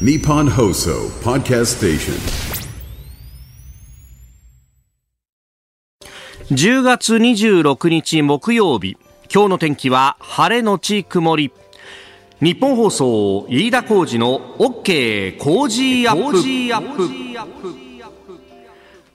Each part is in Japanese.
Nippon Hoso Podcast Station. 10月26日木曜日。今日の天気は晴れのち曇り。日本放送飯田浩二の OK 工事アップ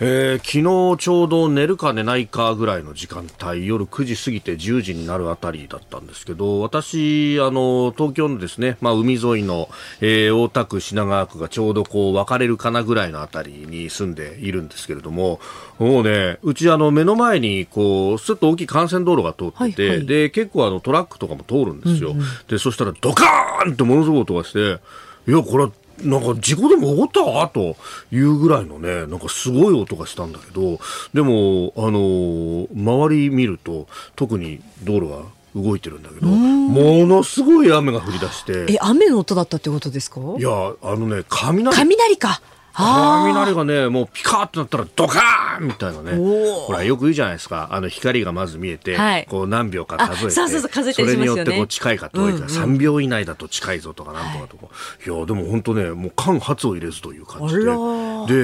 えー、昨日ちょうど寝るか寝ないかぐらいの時間帯夜9時過ぎて10時になるあたりだったんですけど私あの東京のですね、まあ、海沿いの、えー、大田区品川区がちょうどこう分かれるかなぐらいのあたりに住んでいるんですけれどももうねうちあの目の前にこうすっと大きい幹線道路が通ってて、はいはい、で結構あのトラックとかも通るんですよ、うんうん、でそしたらドカーンってものすごい音がしていやこれなんか事故でも起こった？というぐらいのね、なんかすごい音がしたんだけど、でも、あのー、周り見ると、特に道路は動いてるんだけど、ものすごい雨が降り出して。え、雨の音だったってことですか？いや、あのね、雷。雷か。雷がね、もうピカーってなったらドカーンみたいなね。ほら、よく言うじゃないですか。あの、光がまず見えて、はい、こう何秒か数えて。そうそうそう、数えて、ね、それによってこう近いか遠いか、うんうん、3秒以内だと近いぞとかなんとかとか。はい、いや、でも本当ね、もう間髪を入れずという感じで。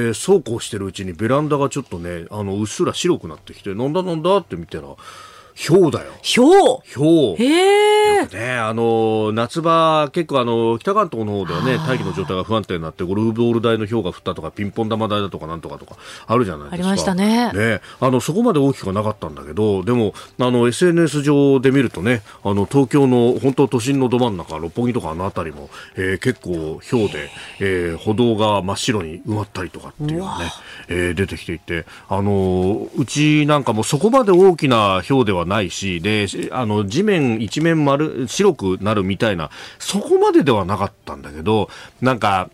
で、そうこうしてるうちにベランダがちょっとね、あの、うっすら白くなってきて、なんだなんだって見たら、氷だよ。氷氷。へえ。ね、あの、夏場、結構あの、北関東の方ではね、大気の状態が不安定になって、ゴルフボール台の氷が降ったとか、ピンポン玉台だとかなんとかとか、あるじゃないですか。ありましたね。ね、あの、そこまで大きくはなかったんだけど、でも、あの、SNS 上で見るとね、あの、東京の、本当都心のど真ん中、六本木とかあの辺りも、えー、結構氷で、えー、歩道が真っ白に埋まったりとかっていうね、えー、出てきていて、あの、うちなんかもそこまで大きな氷ではないし、で、あの、地面一面丸、白くなるみたいな、そこまでではなかったんだけど、なんか、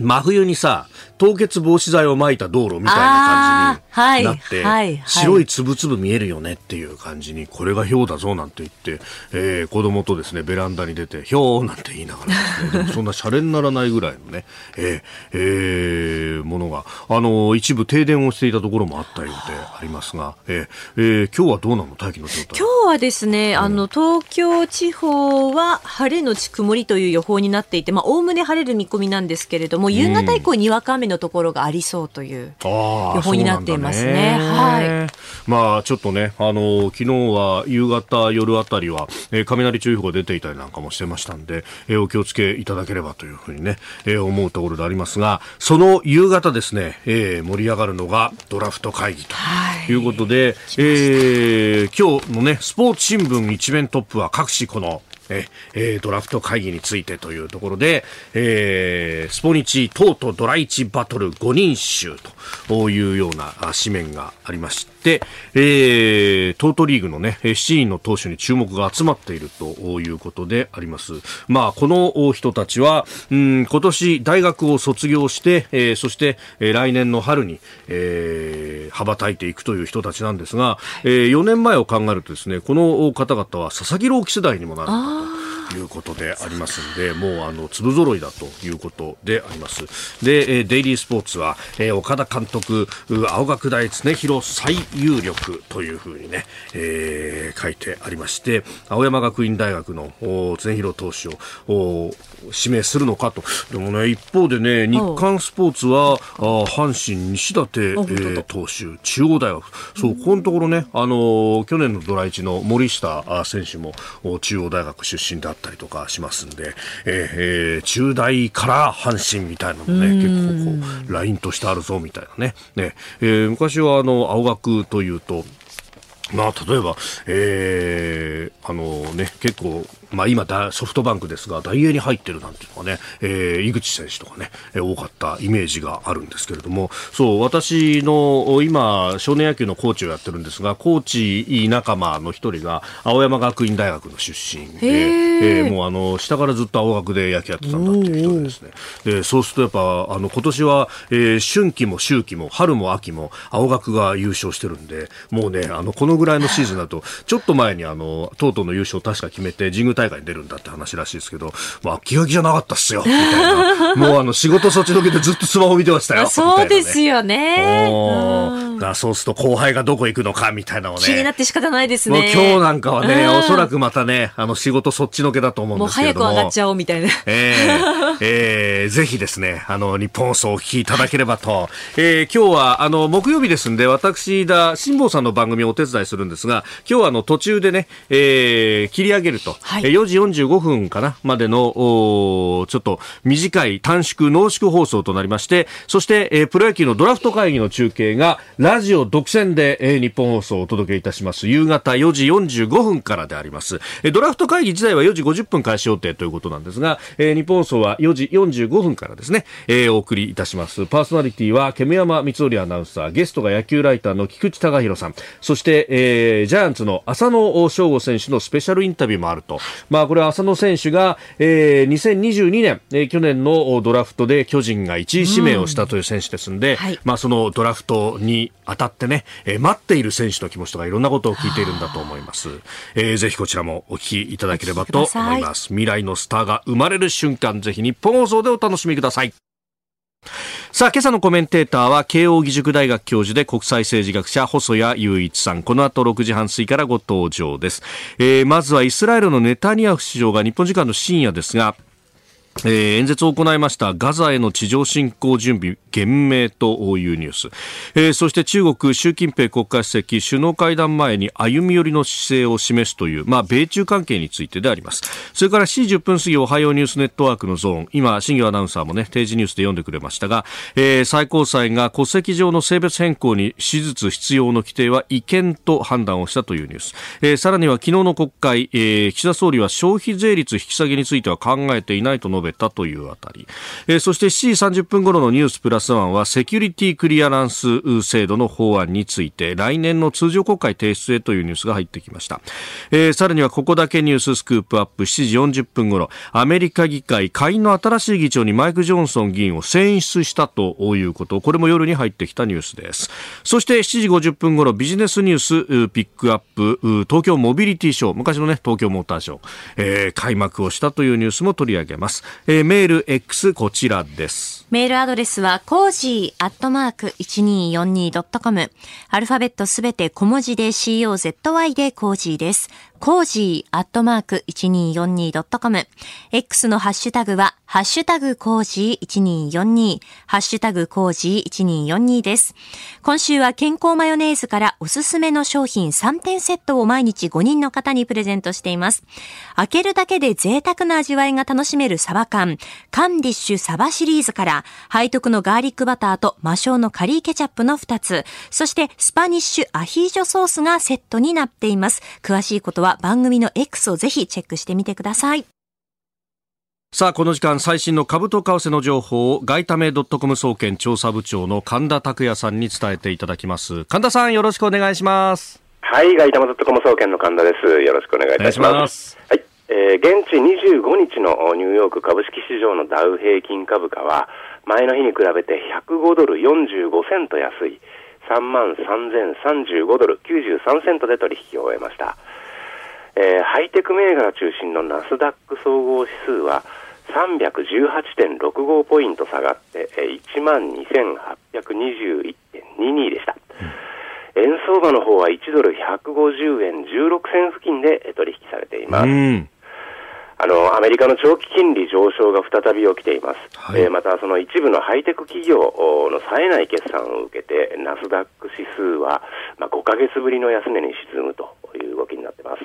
真冬にさ、凍結防止剤をまいた道路みたいな感じになって、はいはいはい、白いつぶつぶ見えるよねっていう感じに、これが氷だぞなんて言って、えー、子供とですね、ベランダに出て、氷なんて言いながらですね、そんなシャレにならないぐらいのね、えー、えー、ものが、あの、一部停電をしていたところもあったようでありますが、えー、えー、今日はどうなの？大気の状態。今日はですね、あの、東京地方は晴れのち曇りという予報になっていて、まあ、おおむね晴れる見込みなんですけれども、夕方以降にわか雨のところがありそうという予報になっていますね。ねはい。まあちょっとね、あの昨日は夕方夜あたりは、えー、雷注意報が出ていたりなんかもしてましたんで、えー、お気をつけいただければというふうにね、えー、思うところでありますが、その夕方ですね、えー、盛り上がるのがドラフト会議ということで、はい、えー、今日のねスポーツ新聞一面トップは各紙このえー、ドラフト会議についてというところで、えー、スポニチトートドライチバトル5人衆というような紙面がありまして、えー、トートリーグのね、7人の投手に注目が集まっているということであります。まあ、この人たちは、うん、今年大学を卒業して、えー、そして、え、来年の春に、えー、羽ばたいていくという人たちなんですが、えー、4年前を考えるとですね、この方々は佐々木朗希世代にもなるいうことでありますんで、もうあの粒揃いだということであります。で、えデイリースポーツは、え岡田監督、青学大常広最有力というふうにね、えー、書いてありまして、青山学院大学の常広投手を指名するのかと。でもね、一方でね、日刊スポーツは、あ阪神西舘、えー、投手、中央大学。そう、ここのところね、あのー、去年のドラ1の森下選手も中央大学出身であったりとかしますんで、えー、えー、中大から阪神みたいなのね、結構こう、ラインとしてあるぞみたいなね。ね、えー、昔はあの、青学というと、まあ、例えば、えー、あのね、結構、まあ、今ソフトバンクですが、大英に入ってるなんていうのがね、えー、井口選手とかね、えー、多かったイメージがあるんですけれども、そう、私の今、少年野球のコーチをやってるんですが、コーチ仲間の一人が、青山学院大学の出身で、えー、もうあの、下からずっと青学で野球やってたんだっていう人ですね。で、そうするとやっぱ、あの、今年は、えー、春季も秋季も、春も秋も、青学が優勝してるんで、もうね、あの、このぐらいのシーズンだと、ちょっと前にあの、とうとうの優勝確か決めて、神宮大会に出るんだって話らしいですけど、まあ、気が気じゃなかったっすよ、みたいな。もうあの、仕事そっちのけでずっとスマホ見てましたよ。そうですよね。だそうすると後輩がどこ行くのかみたいなのね。気になって仕方ないですね。今日なんかはね、おそらくまたね、あの仕事そっちのけだと思うんですけども。もう早く上がっちゃおうみたいな。えー、えー、ぜひですね、あの、日本放送をお聞きいただければと。えー、今日はあの、木曜日ですんで、私だ、辛坊さんの番組をお手伝いするんですが、今日はあの、途中でね、えー、切り上げると、はい、4時45分かな、までの、おちょっと短い短縮濃縮放送となりまして、そして、えー、プロ野球のドラフト会議の中継が、ラジオ独占で、えー、日本放送をお届けいたします。夕方4時45分からであります。えー、ドラフト会議自体は4時50分開始予定ということなんですが、えー、日本放送は4時45分からですね、えー、お送りいたします。パーソナリティは、煙山光則アナウンサー、ゲストが野球ライターの菊池隆弘さん、そして、えー、ジャイアンツの浅野翔吾選手のスペシャルインタビューもあると。まあ、これは浅野選手が、えー、2022年、えー、去年のドラフトで巨人が1位指名をしたという選手ですんで、うんはい、まあ、そのドラフトに当たってね、えー、待っている選手の気持ちとかいろんなことを聞いているんだと思います。えー、ぜひこちらもお聞きいただければと思います。未来のスターが生まれる瞬間、ぜひ日本放送でお楽しみください。さあ、今朝のコメンテーターは、慶應義塾大学教授で国際政治学者、細谷雄一さん。この後6時半過ぎからご登場です。えー、まずはイスラエルのネタニヤフ首相が日本時間の深夜ですが、えー、演説を行いましたガザへの地上侵攻準備厳明というニュース、えー、そして中国習近平国家主席首脳会談前に歩み寄りの姿勢を示すという、まあ、米中関係についてであります。それから7時10分過ぎおはようニュースネットワークのゾーン。今新業アナウンサーもね定時ニュースで読んでくれましたが、えー、最高裁が戸籍上の性別変更に手術必要の規定は違憲と判断をしたというニュース、え、さらには昨日の国会、えー、岸田総理は消費税率引き下げについては考えていないと述べべたというあたり、えー、そして7時30分頃のニュースプラスワンはセキュリティクリアランス制度の法案について来年の通常国会提出へというニュースが入ってきました、えー、さらにはここだけニューススクープアップ。7時40分頃アメリカ議会下院の新しい議長にマイク・ジョンソン議員を選出したということ。これも夜に入ってきたニュースです。そして7時50分頃ビジネスニュースピックアップ東京モビリティショー。昔のね東京モーターショー、えー、開幕をしたというニュースも取り上げます。えー、メール X こちらです。メールアドレスは、コージーアットマーク 1242.com。アルファベットすべて小文字で COZY で cozy です。 cozy アットマーク 1242.com。X のハッシュタグは、ハッシュタグ cozy 1242、ハッシュタグコージー1242です。今週は健康マヨネーズからおすすめの商品3点セットを毎日5人の方にプレゼントしています。開けるだけで贅沢な味わいが楽しめるサバ缶、カンディッシュサバシリーズから、背徳のガーリックバターと魔性のカリーケチャップの2つ、そしてスパニッシュアヒージョソースがセットになっています。詳しいことは番組の X をぜひチェックしてみてください。さあ、この時間、最新の株と為替の情報を、外為ドットコム総研調査部長の神田拓也さんに伝えていただきます。神田さん、よろしくお願いします。はい、外為ドットコム総研の神田です。よろしくお願いいたします。はい、えー、現地25日のニューヨーク株式市場のダウ平均株価は、前の日に比べて105ドル45セント安い、3万3035ドル93セントで取引を終えました。えー、ハイテク銘柄中心のナスダック総合指数は318.65ポイント下がって、えー、1万2821.22でした。うん、円相場の方は1ドル150円16銭付近で取引されています。あの、アメリカの長期金利上昇が再び起きています。はい、えー、また、その一部のハイテク企業の冴えない決算を受けて、ナスダック指数は、まあ、5ヶ月ぶりの安値に沈むという動きになっています。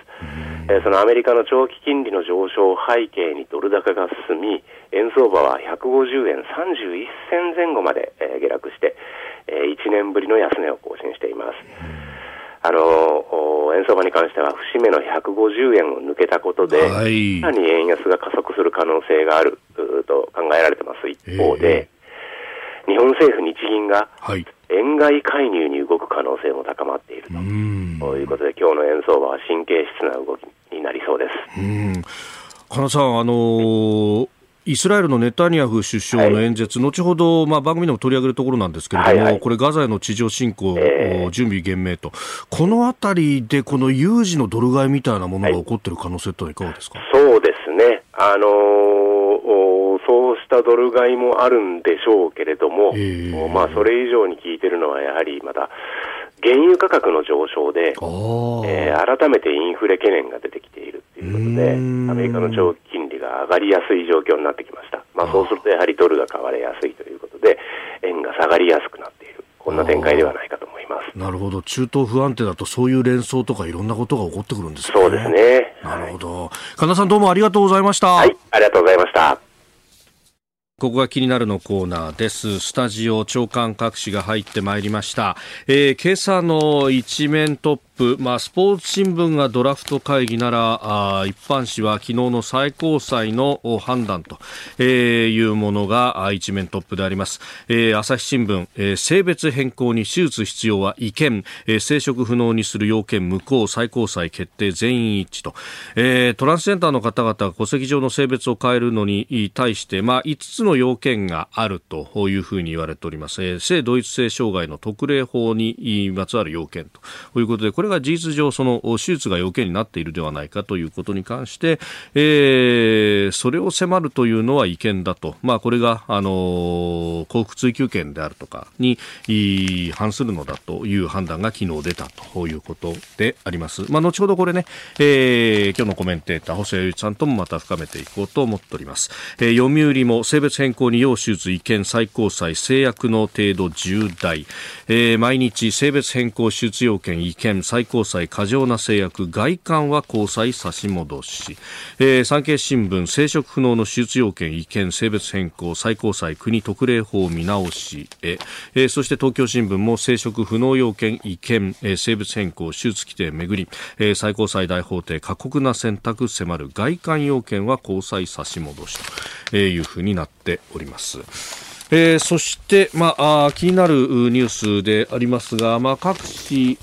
えー、そのアメリカの長期金利の上昇を背景にドル高が進み、円相場は150円31銭前後まで、えー、下落して、えー、1年ぶりの安値を更新しています。あの円相場に関しては節目の150円を抜けたことで、はい、さらに円安が加速する可能性があると考えられてます。一方で、日本政府、日銀が円買い介入に動く可能性も高まっていると。いうことで、今日の円相場は神経質な動きになりそうです。金さん、あのーイスラエルのネタニヤフ首相の演説、はい、後ほど、まあ、番組でも取り上げるところなんですけれども、はいはい、これ、ガザへの地上侵攻、えー、準備厳明と、このあたりで、この有事のドル買いみたいなものが起こっている可能性というのはいかがですか、そうですね、あのー、そうしたドル買いもあるんでしょうけれども、まあ、それ以上に効いてるのは、やはりまた、原油価格の上昇で、えー、改めてインフレ懸念が出てきているということで、アメリカの長期金利が上がりやすい状況になってきました。まあ、そうするとやはりドルが買われやすいということで、円が下がりやすくなっている。こんな展開ではないかと思います。なるほど。中東不安定だとそういう連想とかいろんなことが起こってくるんですね。そうですね。なるほど。神田さんどうもありがとうございました。はい、ありがとうございました。ここが気になるのコーナーです。スタジオ長官各紙が入ってまいりました。えー、今朝の一面トップ、まあ、スポーツ新聞がドラフト会議なら、あ一般紙は昨日の最高裁の判断と、えー、いうものが一面トップであります。えー、朝日新聞、えー、性別変更に手術必要は違憲、えー、生殖不能にする要件無効。最高裁決定全員一致と、えー、トランスジェンダーの方々が戸籍上の性別を変えるのに対して、まあ、5つの要件があるというふうに言われております。えー、性同一性障害の特例法にまつわる要件ということで、これが事実上その手術が要件になっているではないかということに関して、えー、それを迫るというのは違憲だと。まあ、これが、あの幸福追求権であるとかに反するのだという判断が昨日出たということであります。まあ、後ほどこれね、えー、今日のコメンテーター、細谷さんともまた深めていこうと思っております。えー、読売も性別変更に要手術違憲最高裁制約の程度重大、えー、毎日性別変更手術要件違憲最最高裁過剰な制約外観は高裁差し戻し、えー、産経新聞生殖不能の手術要件違憲性別変更最高裁国特例法見直しへ、えー、そして東京新聞も生殖不能要件違憲、えー、性別変更手術規定めぐり、えー、最高裁大法廷過酷な選択迫る外観要件は高裁差し戻しというふうになっております。えー、そして、まあ、気になるニュースでありますが、まあ、各地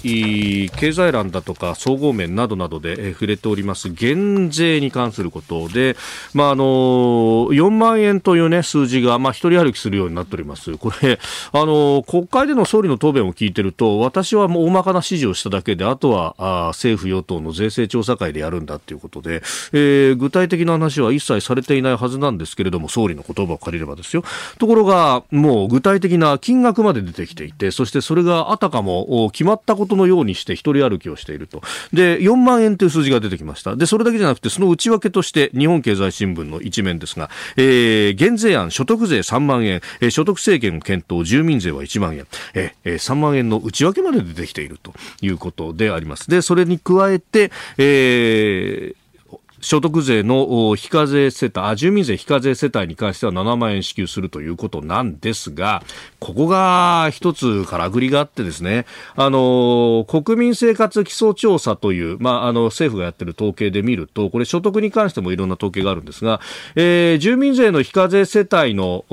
経済欄だとか総合面などなどで、えー、触れております減税に関することで、まああのー、4万円という、ね、数字が、まあ、一人歩きするようになっております。これ、あのー、国会での総理の答弁を聞いてると私はもう大まかな指示をしただけであとはあ政府与党の税制調査会でやるんだということで、えー、具体的な話は一切されていないはずなんですけれども総理の言葉を借りればですよ。ところががもう具体的な金額まで出てきていて、そしてそれがあたかも決まったことのようにして一人歩きをしていると。で、4万円という数字が出てきました。で、それだけじゃなくて、その内訳として日本経済新聞の一面ですが、えー、減税案、所得税3万円、えー、所得制限検討、住民税は1万円、えー、3万円の内訳まで出てきているということであります。で、それに加えて、えー、所得税の非課税世帯、住民税非課税世帯に関しては7万円支給するということなんですが、ここが一つからぐりがあってですね、あの、国民生活基礎調査という、まあ、あの、政府がやってる統計で見ると、これ所得に関してもいろんな統計があるんですが、えー、住民税の非課税世帯の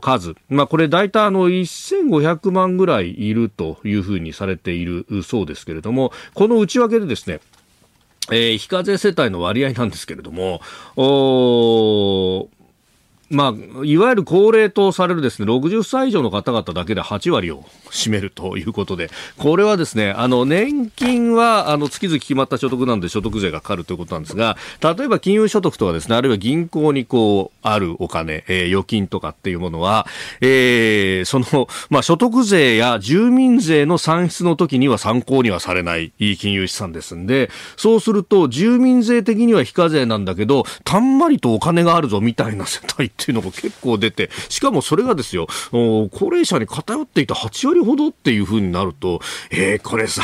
数、まあ、これ大体あの、1500万ぐらいいるというふうにされているそうですけれども、この内訳でですね、えー、非課税世帯の割合なんですけれども、おまあ、いわゆる高齢とされるですね、60歳以上の方々だけで8割を占めるということで、これはですね、あの、年金は、あの、月々決まった所得なんで所得税がかかるということなんですが、例えば金融所得とかですね、あるいは銀行にこう、あるお金、えー、預金とかっていうものは、えー、その、まあ、所得税や住民税の算出の時には参考にはされない金融資産ですんで、そうすると、住民税的には非課税なんだけど、たんまりとお金があるぞみたいな世帯っていうのが結構出て、しかもそれがですよ、高齢者に偏っていた8割ほどっていうふうになると、えー、これさ、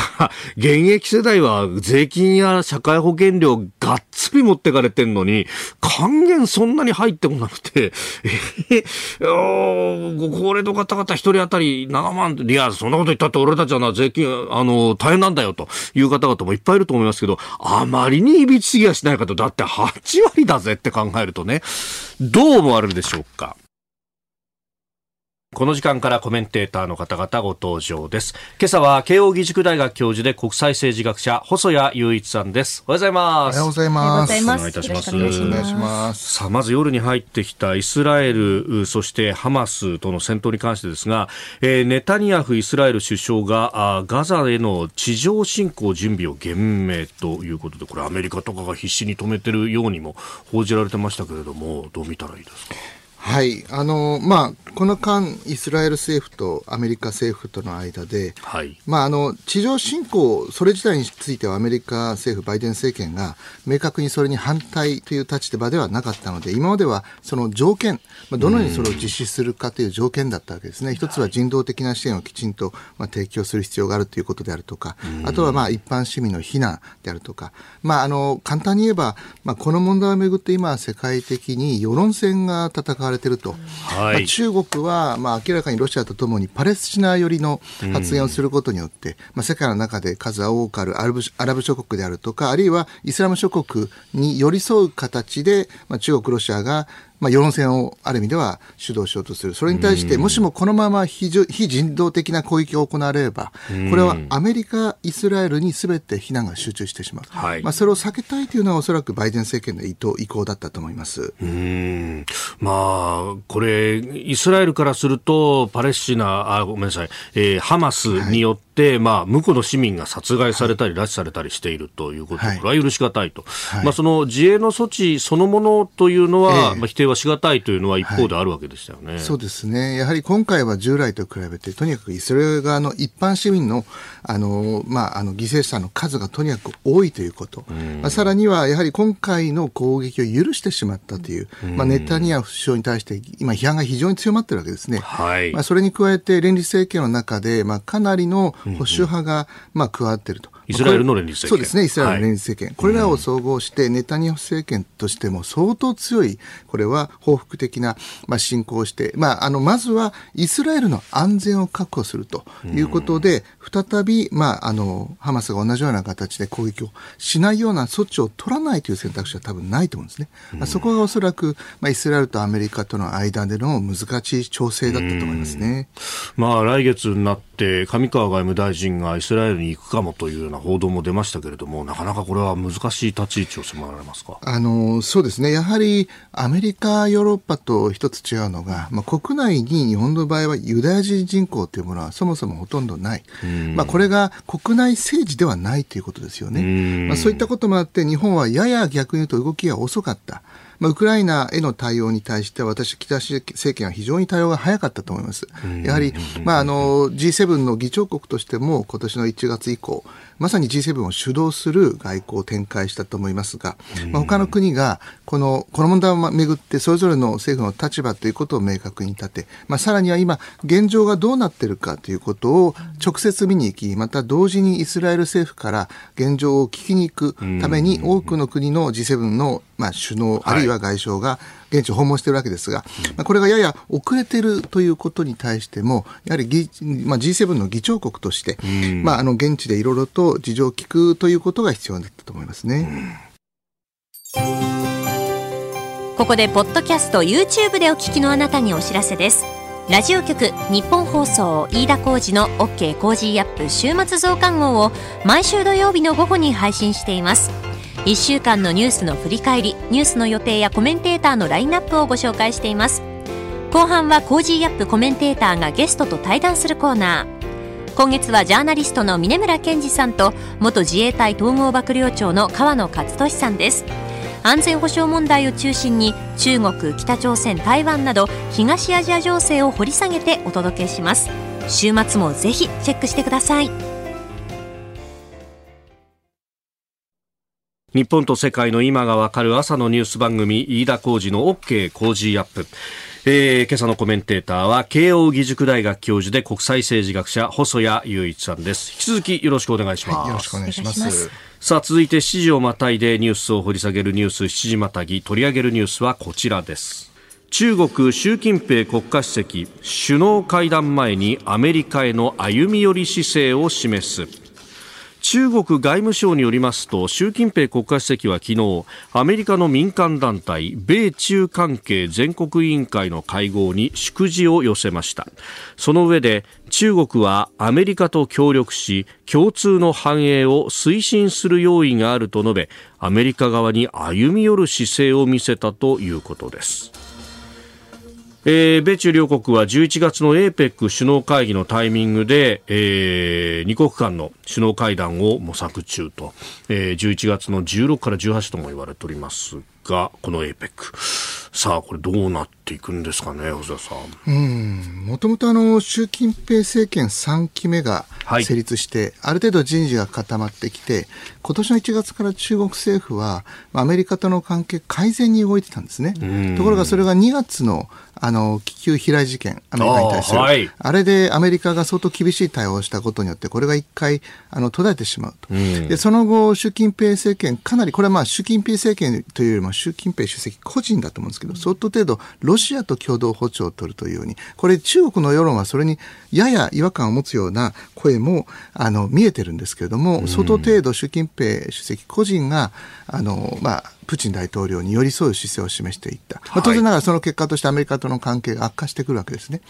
現役世代は税金や社会保険料がっつり持ってかれてんのに、還元そんなに入ってこなくて、えー、ご高齢の方々一人当たり7万、いや、そんなこと言ったって俺たちはな、税金、あの、大変なんだよという方々もいっぱいいると思いますけど、あまりにいびつすぎはしないかと、だって8割だぜって考えるとね、どう思わあるでしょうか。この時間からコメンテーターの方々ご登場です。今朝は慶應義塾大学教授で国際政治学者細谷雄一さんです。おはようございます。おはようございます。お願いいたします。お願いします。さあ、まず夜に入ってきたイスラエル、そしてハマスとの戦闘に関してですが、えー、ネタニヤフイスラエル首相があガザへの地上侵攻準備を厳命ということで、これアメリカとかが必死に止めてるようにも報じられてましたけれども、どう見たらいいですか？はい。あの、まあ、この間、イスラエル政府とアメリカ政府との間で、はい、まあ、あの、地上侵攻、それ自体についてはアメリカ政府、バイデン政権が明確にそれに反対という立場ではなかったので、今まではその条件、まあ、どのようにそれを実施するかという条件だったわけですね。一つは人道的な支援をきちんと、まあ、提供する必要があるということであるとか、あとはまあ一般市民の避難であるとか、まあ、あの、簡単に言えば、まあ、この問題をめぐって今、世界的に世論戦が戦われていると。はい、まあ、中国は、まあ、明らかにロシアとともにパレスチナ寄りの発言をすることによって、まあ、世界の中で数多くあるアラブアラブ諸国であるとか、あるいはイスラム諸国に寄り添う形で、まあ、中国、ロシアがまあ、世論戦をある意味では主導しようとする。それに対して、もしもこのまま非非人道的な攻撃が行われれば、これはアメリカ、イスラエルにすべて非難が集中してしまう。はい、まあ、それを避けたいというのはおそらくバイデン政権の意図、意向だったと思います。うん。まあ、これ、イスラエルからすると、パレスチナ、あ、ごめんなさい、えー、ハマスによって、はい、まあ、向こうの市民が殺害されたり、拉致されたりしているということ、はい、これは許し難いと。はい、まあ、その自衛の措置そのものというのは、えー、まあ、否定はし難いというのは一方であるわけでしたよね、はい、そうですね。やはり今回は従来と比べて、とにかくイスラエル側の一般市民の、あの、まあ、あの、犠牲者の数がとにかく多いということ。まあ、さらには、やはり今回の攻撃を許してしまったという、まあ、ネタニヤフ首相に対して、今、批判が非常に強まってるわけですね。はい。まあ、それに加えて、連立政権の中で、まあ、かなりの保守派が、まあ、加わっていると。イスラエルの連立政権。そうですね、イスラエルの連立政権。はい、これらを総合して、ネタニヤフ政権としても相当強い、これは報復的な、まあ、侵攻をして、まあ、あの、まずはイスラエルの安全を確保するということで、再び、まあ、あの、ハマスが同じような形で攻撃をしないような措置を取らないという選択肢は多分ないと思うんですね。まあ、そこがおそらく、まあ、イスラエルとアメリカとの間での難しい調整だったと思いますね。まあ、来月になって、上川外務大臣がイスラエルに行くかもというような報道も出ましたけれども、なかなかこれは難しい立ち位置を迫られますか？あのそうですね、やはりアメリカ、ヨーロッパと一つ違うのが、まあ、国内に日本の場合はユダヤ人人口というものはそもそもほとんどない、まあ、これが国内政治ではないということですよね。まあ、そういったこともあって、日本はやや逆に言うと動きが遅かった。まあ、ウクライナへの対応に対して私、北政権は非常に対応が早かったと思います。やはり、まあ、あの G7 の議長国としても今年の1月以降、まさに G7 を主導する外交を展開したと思いますが、まあ、他の国がこのこの問題をめぐってそれぞれの政府の立場ということを明確に立て、まあ、さらには今現状がどうなっているかということを直接見に行きまた同時にイスラエル政府から現状を聞きに行くために多くの国の G7 のまあ首脳あるいは外相が現地を訪問しているわけですが、まあ、これがやや遅れているということに対しても、やはり、まあ、G7 の議長国として、まあ、あの現地でいろいろと事情を聞くということが必要だったと思いますね。ここでポッドキャスト YouTube でお聞きのあなたにお知らせですラジオ局日本放送飯田浩司の OK コージーアップ週末増刊号を毎週土曜日の午後に配信しています。1週間のニュースの振り返りニュースの予定やコメンテーターのラインナップをご紹介しています。後半は Cozy up コメンテーターがゲストと対談するコーナー。今月はジャーナリストの峯村健司さんと元自衛隊統合幕僚長の河野克俊さんです。安全保障問題を中心に中国北朝鮮台湾など東アジア情勢を掘り下げてお届けします。週末もぜひチェックしてください。日本と世界の今がわかる朝のニュース番組飯田浩二の OK 工事アップ。えー、今朝のコメンテーターは慶應義塾大学教授で国際政治学者細谷雄一さんです。引き続きよろしくお願いします、はい、よろしくお願いしますさあ続いて7時をまたいでニュースを掘り下げるニュース7時またぎ。取り上げるニュースはこちらです。中国習近平国家主席首脳会談前にアメリカへの歩み寄り姿勢を示す。中国外務省によりますと習近平国家主席は昨日アメリカの民間団体米中関係全国委員会の会合に祝辞を寄せました。その上で中国はアメリカと協力し共通の繁栄を推進する用意があると述べアメリカ側に歩み寄る姿勢を見せたということです。えー、米中両国は11月の APEC 首脳会議のタイミングで、えー、2国間の首脳会談を模索中と、えー、11月の16から18とも言われております。が、この APEC。さあ、これどうなっていくんですかね、細田さん。うん。もともとあの、習近平政権3期目が成立して、はい、ある程度人事が固まってきて、今年の1月から中国政府は、アメリカとの関係改善に動いてたんですね。ところがそれが2月のあの気球飛来事件、アメリカに対するあはい、あれでアメリカが相当厳しい対応をしたことによって、これが一回あの途絶えてしまうと、うん、でその後、習近平政権、かなりこれはまあ習近平政権というよりも習近平主席個人だと思うんですけど、相当程度、ロシアと共同歩調を取るというように、これ、中国の世論はそれにやや違和感を持つような声もあの見えてるんですけれども、相当程度、習近平主席個人があの、まあ、プーチン大統領に寄り添う姿勢を示していった。まあ、当然ながらその結果としてアメリカとの関係が悪化してくるわけですね。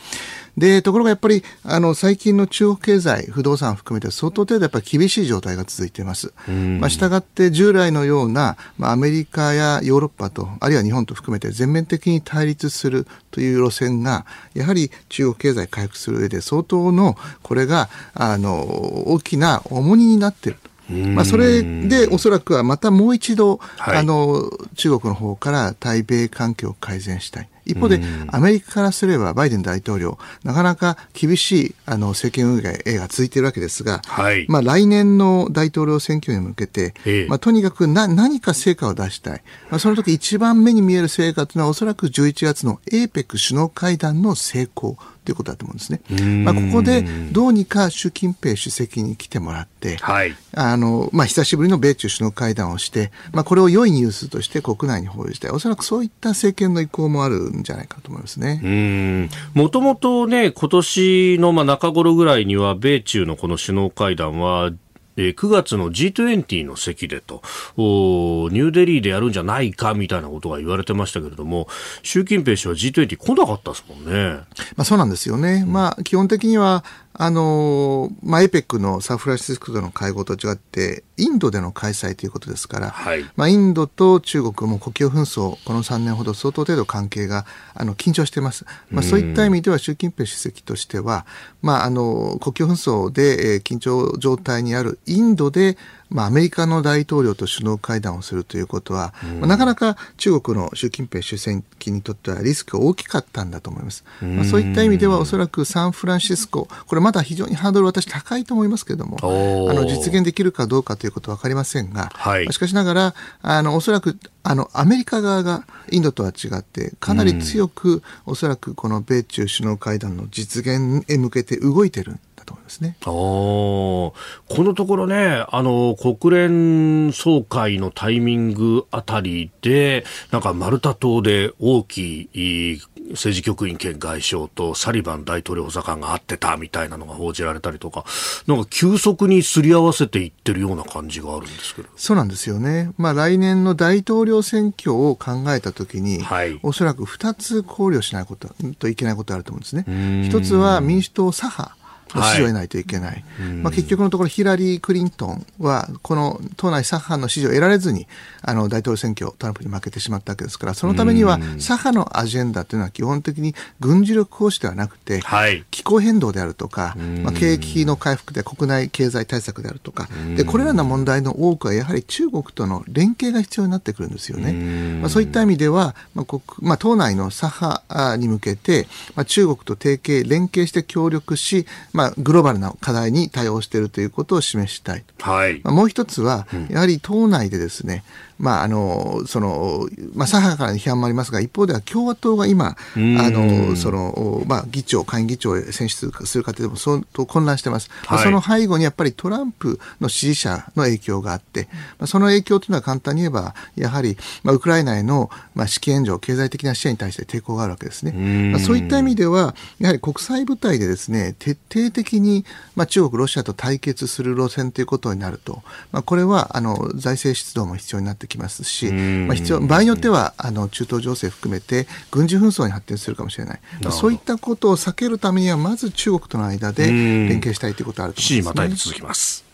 で、ところがやっぱり、あの、最近の中国経済、不動産含めて相当程度やっぱり厳しい状態が続いています。まあ、従って従来のような、まあ、アメリカやヨーロッパと、あるいは日本と含めて全面的に対立するという路線が、やはり中国経済回復する上で相当の、これが、あの、大きな重荷になっていると。まあ、それでおそらくはまたもう一度、はい、あの中国の方から対米関係を改善したい。一方で、アメリカからすればバイデン大統領、なかなか厳しいあの政権運営が続いているわけですが、はい、まあ、来年の大統領選挙に向けて、ええ、まあ、とにかくな何か成果を出したい、まあ、その時一番目に見える成果というのは、おそらく11月の APEC 首脳会談の成功ということだと思うんですね。まあ、ここでどうにか習近平主席に来てもらって、はい、あのまあ、久しぶりの米中首脳会談をして、まあ、これを良いニュースとして国内に報じて、おそらくそういった政権の意向もあるんじゃないかと思いますね。もともとね、今年のまあ中頃ぐらいには、米中のこの首脳会談は、え9月の G20 の席でとニューデリーでやるんじゃないかみたいなことが言われてましたけれども習近平氏は G20 来なかったですもんね。まあ、そうなんですよね、うん、まあ、基本的にはあのまあ、エペックのサンフランシスコでの会合と違って、インドでの開催ということですから、はい、まあ、インドと中国も国境紛争、この3年ほど相当程度関係があの緊張しています。まあ、そういった意味では習近平主席としては、まあ、あの国境紛争で、えー、緊張状態にあるインドで、まあ、アメリカの大統領と首脳会談をするということは、うん、まあ、なかなか中国の習近平主席にとってはリスクが大きかったんだと思います。まあ、そういった意味ではおそらくサンフランシスコ、これまだ非常にハードル私高いと思いますけれども、あの実現できるかどうかということは分かりませんが、はい、しかしながら、あのおそらくあのアメリカ側がインドとは違ってかなり強く、おそらくこの米中首脳会談の実現へ向けて動いてると思いますね。このところね、あの、国連総会のタイミングあたりで、なんかマルタ島で大きい政治局員兼外相とサリバン大統領補佐官が会ってたみたいなのが報じられたりとか、なんか急速にすり合わせていってるような感じがあるんですけど。そうなんですよね。まあ来年の大統領選挙を考えたときに、はい、おそらく2つ考慮しないことといけないことがあると思うんですね。一つは民主党左派。の支持を得ないといけない。はい、まあ、結局のところヒラリー・クリントンは、この党内左派の支持を得られずに、あの、大統領選挙、トランプに負けてしまったわけですから、そのためには、左派のアジェンダというのは基本的に軍事力行使ではなくて、はい、気候変動であるとか、まあ、景気の回復で国内経済対策であるとか、で、これらの問題の多くはやはり中国との連携が必要になってくるんですよね。まあ、そういった意味では、まあ国まあ、党内の左派に向けて、まあ、中国と提携、連携して協力し、まあまあ、グローバルな課題に対応しているということを示したい。はい、まあ、もう一つは、やはり党内でですね、まあ、あの、その、まあ、左派からの批判もありますが、一方では共和党が今、あの、その、まあ、議長、下院議長を選出する過程でも相当混乱してます。はい、その背後にやっぱりトランプの支持者の影響があって、まあ、その影響というのは簡単に言えば、やはり、まあ、ウクライナへの、まあ、資金援助、経済的な支援に対して抵抗があるわけですね。まあ、そういった意味では、やはり国際舞台でですね、徹底的に、まあ、中国、ロシアと対決する路線ということになると、まあ、これは、あの、財政出動も必要になってきますし、まあ、必要、場合によっては、あの、中東情勢含めて、軍事紛争に発展するかもしれない。まあ、そういったことを避けるためには、まず中国との間で連携したいということがあると思います、ね。また続きます。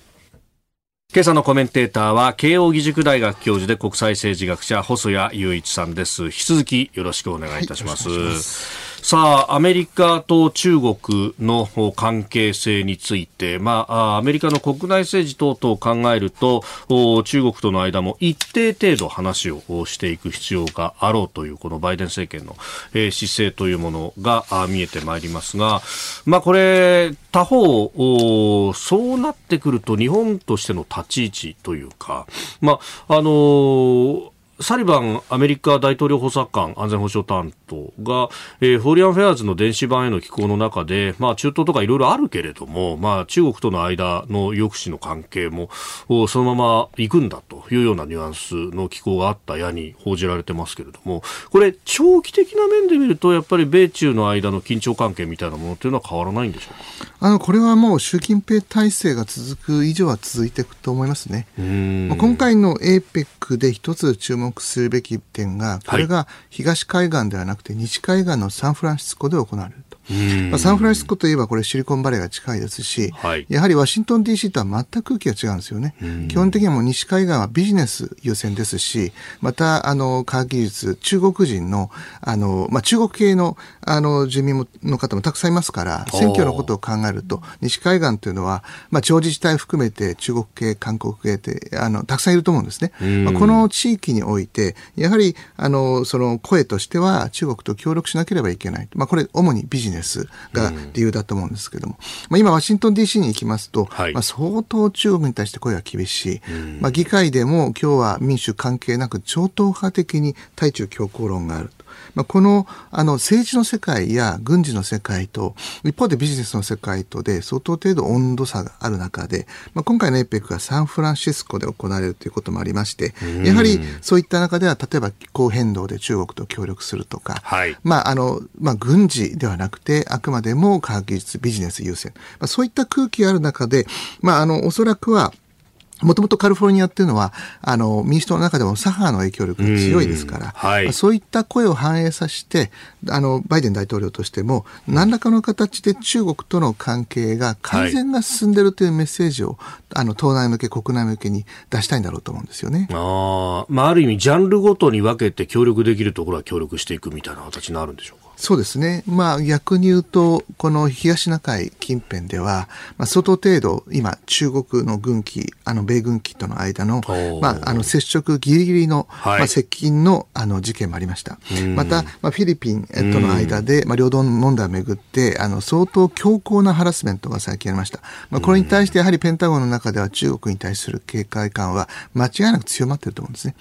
今朝のコメンテーターは慶應義塾大学教授で国際政治学者細谷雄一さんです引き続きよろしくお願いいたします、はいさあ、アメリカと中国の関係性について、まあ、アメリカの国内政治等々を考えると、中国との間も一定程度話をしていく必要があろうという、このバイデン政権の、姿勢というものが見えてまいりますが、まあ、これ、他方、そうなってくると日本としての立ち位置というか、まあ、あのーサリバンアメリカ大統領補佐官安全保障担当が、えー、フォーリアン・フェアーズの電子版への寄稿の中で、まあ、中東とかいろいろあるけれども、まあ、中国との間の抑止の関係もそのまま行くんだというようなニュアンスの寄稿があったやに報じられてますけれどもこれ長期的な面で見るとやっぱり米中の間の緊張関係みたいなものというのは変わらないんでしょうか？あのこれはもう習近平体制が続く以上は続いていくと思いますね。まあ、今回の APEC で一つ注目目するべき点が、これが東海岸ではなくて西海岸のサンフランシスコで行われる。まあ、サンフランシスコといえばこれシリコンバレーが近いですし、はい、やはりワシントン DC とは全く空気が違うんですよね。基本的にはもう西海岸はビジネス優先ですし、また、あの、科学技術、中国人の、あの、まあ、中国系の、あの、住民の方もたくさんいますから、選挙のことを考えると、西海岸というのは、まあ、地方自治体含めて中国系、韓国系って、あの、たくさんいると思うんですね。まあ、この地域において、やはり、あの、その声としては中国と協力しなければいけない。まあ、これ、主にビジネスネスが理由だと思うんですけども、まあ、今、ワシントン DC に行きますと、はい、まあ、相当中国に対して声が厳しい、まあ、議会でも今日は民主関係なく超党派的に対中強硬論がある。まあ、このあの政治の世界や軍事の世界と一方でビジネスの世界とで相当程度温度差がある中で、まあ、今回の APEC がサンフランシスコで行われるということもありましてやはりそういった中では例えば気候変動で中国と協力するとか、はい、まああのまあ、軍事ではなくてあくまでも科学技術ビジネス優先、まあ、そういった空気がある中で、まあ、あのおそらくはもともとカリフォルニアっていうのは、あの、民主党の中でも左派の影響力が強いですから、はい、そういった声を反映させて、あの、バイデン大統領としても、何らかの形で中国との関係が改善が進んでるというメッセージを、はい、あの、党内向け、国内向けに出したいんだろうと思うんですよね。ああ、まあ、ある意味、ジャンルごとに分けて協力できるところは協力していくみたいな形になるんでしょうかそうですね。まあ逆に言うと、この東シナ海近辺では、まあ、相当程度、今、中国の軍機、あの、米軍機との間の、まあ、あの、接触ギリギリの、はい、まあ、接近の、あの、事件もありました。また、まあ、フィリピンとの間で、まあ、領土問題をめぐって、あの、相当強硬なハラスメントが最近ありました。まあ、これに対して、やはりペンタゴンの中では中国に対する警戒感は間違いなく強まっていると思うんですね。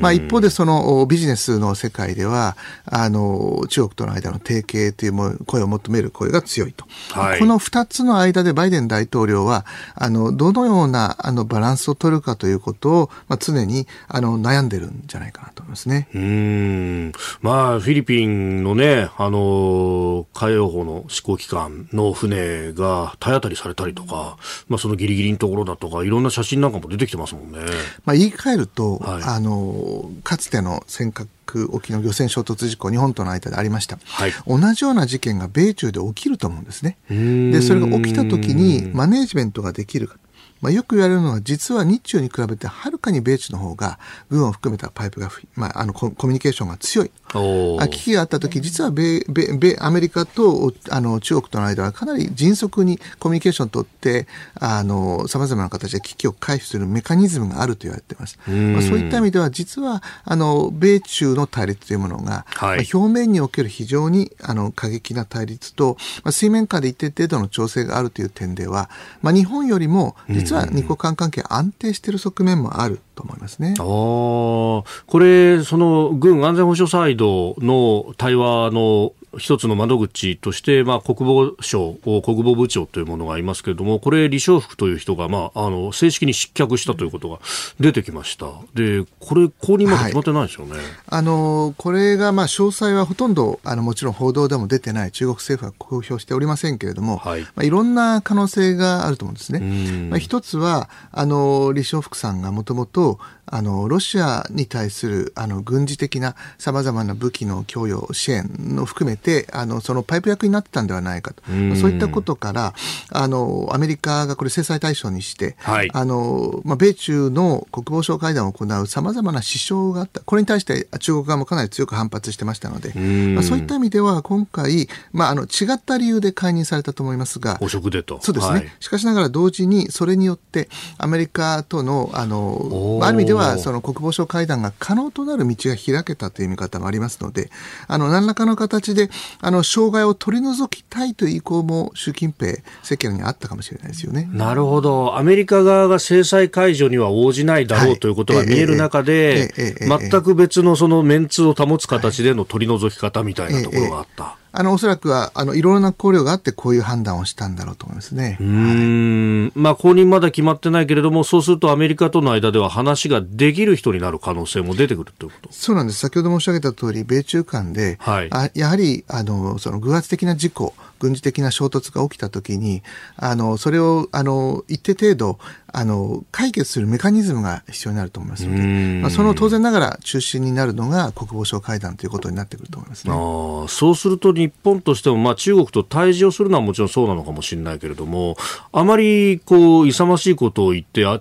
まあ、一方で、その、ビジネスの世界では、あの、中国との間の提携という声を求める声が強いと。はい、この二つの間でバイデン大統領は、あの、どのようなあのバランスを取るかということを、まあ、常にあの悩んでるんじゃないかなと思いますね。うん。まあ、フィリピンのね、あの、海洋法の施行機関の船が体当たりされたりとか、まあ、そのギリギリのところだとか、いろんな写真なんかも出てきてますもんね。まあ、言い換えると、はい、あの、かつての尖閣沖の漁船衝突事故、日本との間でありました、はい、同じような事件が米中で起きると思うんですね。で、それが起きた時にマネージメントができるか。まあ、よく言われるのは、実は日中に比べてはるかに米中の方が、軍を含めたパイプが、まあ、あのコミュニケーションが強い。危機があった時、実は米、米、米、アメリカと、あの、中国との間はかなり迅速にコミュニケーションを取って、あの、様々な形で危機を回避するメカニズムがあると言われています。まあ、そういった意味では、実は、あの、米中の対立というものが、はい、まあ、表面における非常に、あの、過激な対立と、まあ、水面下で一定程度の調整があるという点では、まあ、日本よりも、実実は日韓関係安定している側面もあると思いますね。あこれ、その軍安全保障サイドの対話の一つの窓口として、まあ、国防省、国防部長というものがいますけれども、これ、李承福という人が、まあ、あの正式に失脚したということが出てきました。で、これ、後任まだ決まってないですよね。はい、あのこれが、まあ、詳細はほとんど、あのもちろん報道でも出てない、中国政府は公表しておりませんけれども、はいまあ、いろんな可能性があると思うんですね。まあ、一つは、あの李承福さんがもともと、あのロシアに対するあの軍事的なさまざまな武器の供与支援の含めてあのそのパイプ役になってたんではないかと。そういったことからあのアメリカがこれ制裁対象にして、はい、あのまあ、米中の国防相会談を行うさまざまな支障があった。これに対して中国側もかなり強く反発してましたので、まあ、そういった意味では今回、まあ、あの違った理由で解任されたと思いますが。汚職でと。そうですね、はい、しかしながら同時にそれによってアメリカとのあのある意味でははその国防省会談が可能となる道が開けたという見方もありますので、あの何らかの形であの障害を取り除きたいという意向も習近平政権にあったかもしれないですよね。なるほど。アメリカ側が制裁解除には応じないだろう、はい、ということが見える中で、全く別のそのメンツを保つ形での取り除き方みたいなところがあった。あの、おそらくは、あの、いろいろな考慮があって、こういう判断をしたんだろうと思いますね。うん。はい、まあ、後任まだ決まってないけれども、そうするとアメリカとの間では話ができる人になる可能性も出てくるということそうなんです。先ほど申し上げた通り、米中間で、はい、あやはり、あの、その偶発的な事故、軍事的な衝突が起きたときに、あの、それを、あの、一定程度、あの、解決するメカニズムが必要になると思いますので、まあ、その当然ながら中心になるのが国防省会談ということになってくると思いますね。あそうすると日本としても、まあ、中国と対峙をするのはもちろんそうなのかもしれないけれども、あまり、こう、勇ましいことを言って、あ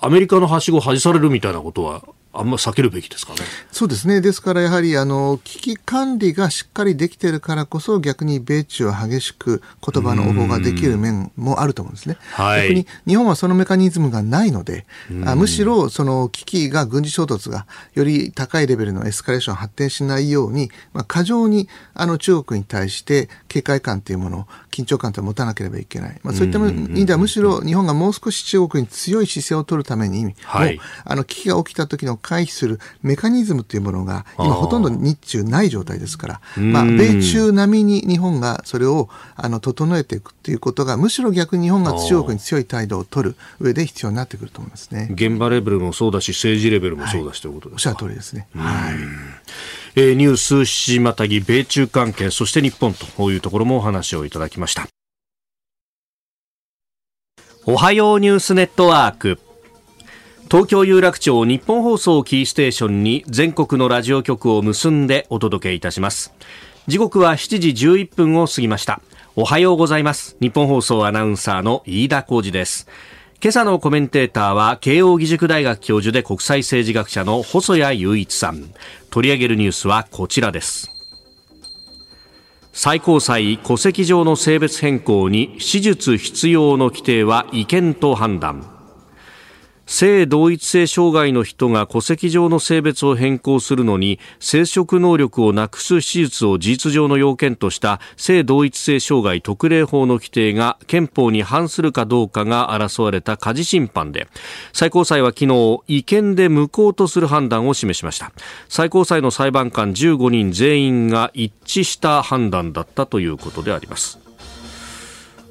アメリカのはしごを外されるみたいなことはあんま避けるべきですかね。そうですね。ですからやはりあの危機管理がしっかりできているからこそ逆に米中は激しく言葉の応募ができる面もあると思うんですね。はい、逆に日本はそのメカニズムがないので、あむしろその危機が軍事衝突がより高いレベルのエスカレーション発展しないように、まあ、過剰にあの中国に対して警戒感というものを緊張感と持たなければいけない。まあ、そういった意味ではむしろ日本がもう少し中国に強い姿勢を取るために、はい、あの危機が起きた時の回避するメカニズムというものが今ほとんど日中ない状態ですから、まあ、米中並みに日本がそれをあの整えていくということがむしろ逆に日本が中国に強い態度を取る上で必要になってくると思いますね。現場レベルもそうだし政治レベルもそうだし、ということですか。おっしゃる通りですね。はい。えー、ニュース、しまたぎ、米中関係、そして日本というところもお話をいただきました。おはようニュースネットワーク。東京有楽町日本放送キーステーションに全国のラジオ局を結んでお届けいたします。時刻は7時11分を過ぎました。おはようございます。日本放送アナウンサーの飯田浩二です。今朝のコメンテーターは慶應義塾大学教授で国際政治学者の細谷雄一さん。取り上げるニュースはこちらです。最高裁戸籍上の性別変更に手術必要の規定は違憲と判断。性同一性障害の人が戸籍上の性別を変更するのに生殖能力をなくす手術を事実上の要件とした性同一性障害特例法の規定が憲法に反するかどうかが争われた家事審判で最高裁は昨日違憲で無効とする判断を示しました。最高裁の裁判官15人全員が一致した判断だったということであります。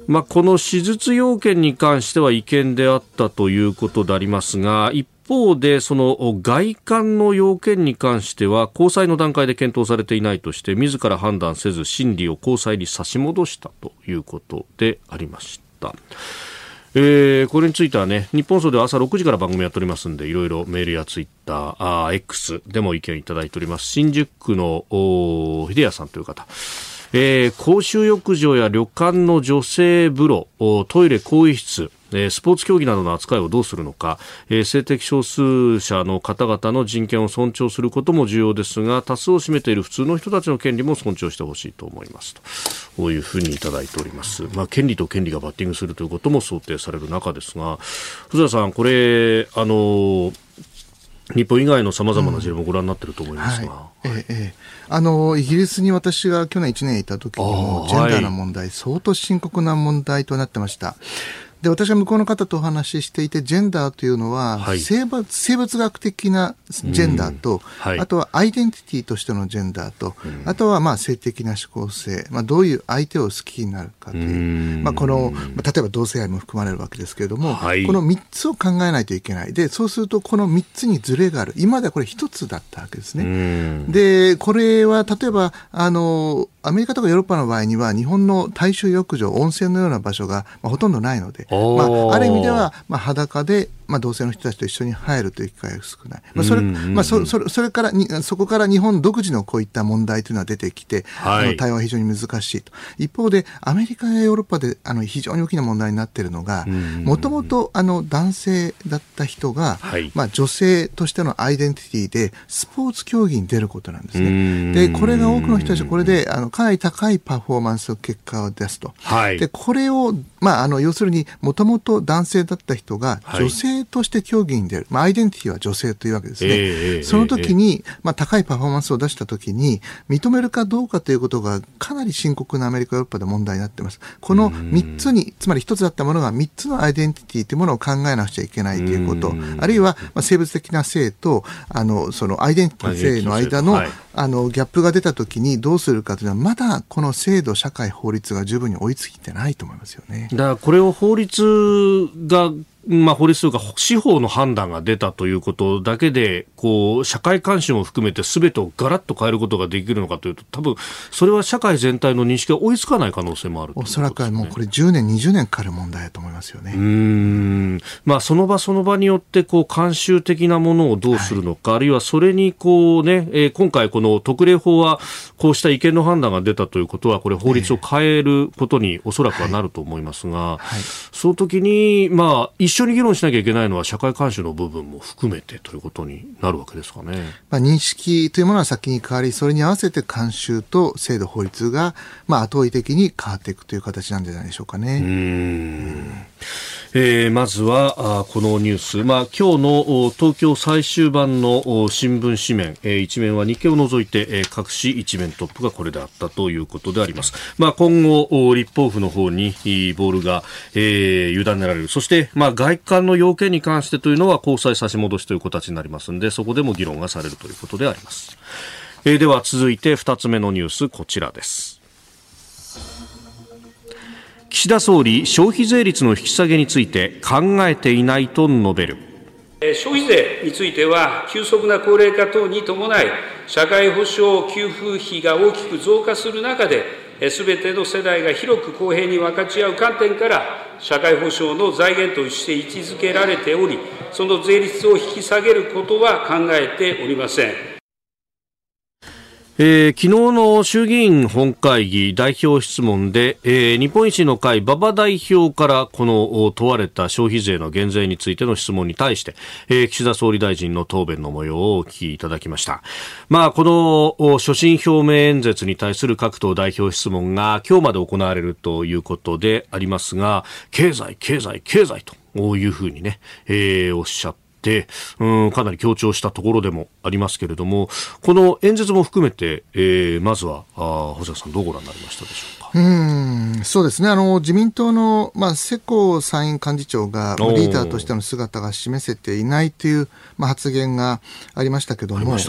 まあ、この手術要件に関しては違憲であったということでありますが一方でその外観の要件に関しては高裁の段階で検討されていないとして自ら判断せず審理を高裁に差し戻したということでありました。えー、これについてはね、日本総では朝6時から番組やっておりますんで、いろいろメールやツイッター、あ X でも意見いただいております。新宿区の秀谷さんという方。えー、公衆浴場や旅館の女性風呂、トイレ、更衣室、スポーツ競技などの扱いをどうするのか、性的少数者の方々の人権を尊重することも重要ですが、多数を占めている普通の人たちの権利も尊重してほしいと思いますと。こういうふうにいただいております。まあ、権利と権利がバッティングするということも想定される中ですが、藤田さん、これ、あの、日本以外のさまざまな事例もご覧になっていると思いますが。うんはい、ええあのイギリスに私が去年1年いた時にもジェンダーの問題、相当深刻な問題となってました。で、私は向こうの方とお話ししていて、ジェンダーというのは、はい、生物生物学的なジェンダーと、はい、あとはアイデンティティとしてのジェンダーと、あとはまあ性的な指向性、まあ、どういう相手を好きになるかという、まあ、この、例えば同性愛も含まれるわけですけれども、はい、この3つを考えないといけない。で、そうするとこの3つにズレがある。今まではこれ1つだったわけですね。で、これは例えば、あの、アメリカとかヨーロッパの場合には、日本の大衆浴場、温泉のような場所が、まあ、ほとんどないので、まあ、ある意味では、まあ、裸で、まあ、同性の人たちと一緒に入るという機会が少ない。まあ、それ、まあ、そ、そそれからに、そこから日本独自のこういった問題というのは出てきて、はい、あの対話は非常に難しいと。一方で、アメリカやヨーロッパで、あの、非常に大きな問題になっているのが、もともと、あの、男性だった人が、はい、まあ、女性としてのアイデンティティで、スポーツ競技に出ることなんですね。で、これが多くの人たち、これで、あの、かなり高いパフォーマンスの結果を出すと。はい、で、これを、まあ、あの、要するに、もともと男性だった人が、女性として競技に出る。まあ、アイデンティティは女性というわけですね。えー、その時に、まあ、高いパフォーマンスを出した時に、認めるかどうかということが、かなり深刻なアメリカ、ヨーロッパで問題になっています。この3つに、つまり1つだったものが3つのアイデンティティというものを考えなくちゃいけないということ、あるいは、まあ、生物的な性と、あの、そのアイデンティティ性の間の、あの、ギャップが出た時にどうするかというのは、まだこの制度、社会、法律が十分に追いついてないと思いますよね。だからこれを法律がまあ、法律というか司法の判断が出たということだけでこう社会監視も含めてすべてをガラッと変えることができるのかというと多分それは社会全体の認識が追いつかない可能性もある、ね、おそらくはもうこれ10年20年かかる問題だと思いますよね。うん、まあ、その場その場によってこう慣習的なものをどうするのか、はい、あるいはそれにこう、ねえー、今回この特例法はこうした意見の判断が出たということはこれ法律を変えることにおそらくはなると思いますが、はい。はい、その時にまあ一緒に議論しなきゃいけないのは社会監視の部分も含めてということになるわけですかね。まあ、認識というものは先に変わり、それに合わせて慣習と制度法律が、まあ、後追い的に変わっていくという形なんじゃないでしょうかね。うんえー、まずはあこのニュース、まあ、今日の東京最終版の新聞紙面、えー、一面は日経を除いて、えー、各紙一面トップがこれであったということであります。まあ、今後、立法府の方にボールが、えー、委ねられる。そして、まあ、外観の要件に関してというのは交際差し戻しという形になりますので、そこでも議論がされるということであります。えー、では続いて2つ目のニュース、こちらです。岸田総理消費税率の引き下げについて考えていないと述べる消費税については急速な高齢化等に伴い社会保障給付費が大きく増加する中ですべての世代が広く公平に分かち合う観点から社会保障の財源として位置づけられておりその税率を引き下げることは考えておりません。えー、昨日の衆議院本会議代表質問で、えー、日本維新の会馬場代表からこの問われた消費税の減税についての質問に対して、えー、岸田総理大臣の答弁の模様をお聞きいただきました。まあ、この所信表明演説に対する各党代表質問が今日まで行われるということでありますが、経済、経済、経済というふうにね、えー、おっしゃってうんかなり強調したところでもありますけれどもこの演説も含めて、えー、まずはあ細田さんどうご覧になりましたでしょうか？うんそうですね。あの自民党の、まあ、世耕参院幹事長がリーダーとしての姿が示せていないという、まあ、発言がありましたけども、ね、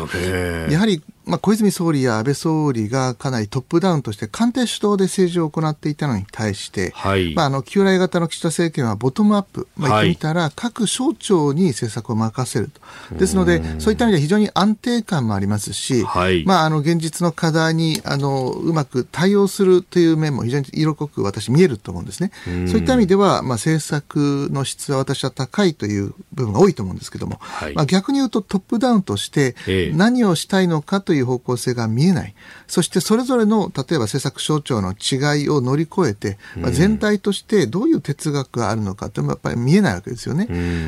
やはりまあ、小泉総理や安倍総理がかなりトップダウンとして官邸主導で政治を行っていたのに対して、はい、まあ、あの旧来型の岸田政権はボトムアップ、まあ、言ってみたら各省庁に政策を任せると、ですので、そういった意味では非常に安定感もありますし、はい、まあ、あの現実の課題にあのうまく対応するという面も非常に色濃く私、見えると思うんですね。そういった意味では、まあ、政策の質は私は高いという部分が多いと思うんですけども、はい、まあ、逆に言うとトップダウンとして何をしたいのかというい方向性が見えない。そしてそれぞれの、例えば政策省庁の違いを乗り越えて、まあ、全体としてどういう哲学があるのかってやっぱり見えないわけですよね。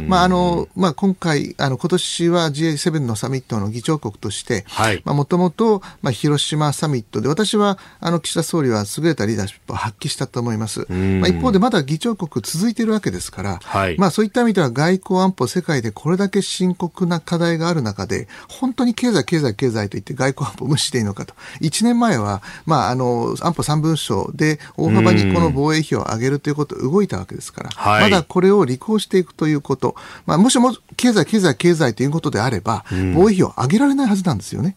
まあ、あの、まあ、今回、あの、今年は G7 のサミットの議長国として、もともと、まあ、広島サミットで、私は、あの、岸田総理は優れたリーダーシップを発揮したと思います。まあ、一方でまだ議長国続いているわけですから、はい、まあ、そういった意味では外交安保世界でこれだけ深刻な課題がある中で、本当に経済、経済、経済と言って外交安保無視していいのかと。1年前は、まあ、あの、安保3文書で大幅にこの防衛費を上げるということ動いたわけですから、まだこれを履行していくということ、まあ、もしも経済、経済、経済ということであれば、防衛費を上げられないはずなんですよね。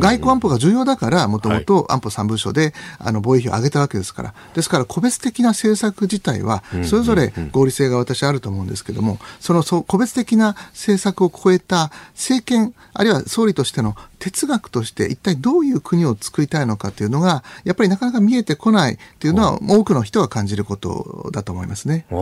外交安保が重要だから、もともと安保3文書で、あの防衛費を上げたわけですから、ですから個別的な政策自体は、それぞれ合理性が私あると思うんですけども、その個別的な政策を超えた政権、あるいは総理としての哲学として一体どういう国を作りたいのかというのが、やっぱりなかなか見えてこないというのは、多くの人が感じることだと思いますね。あ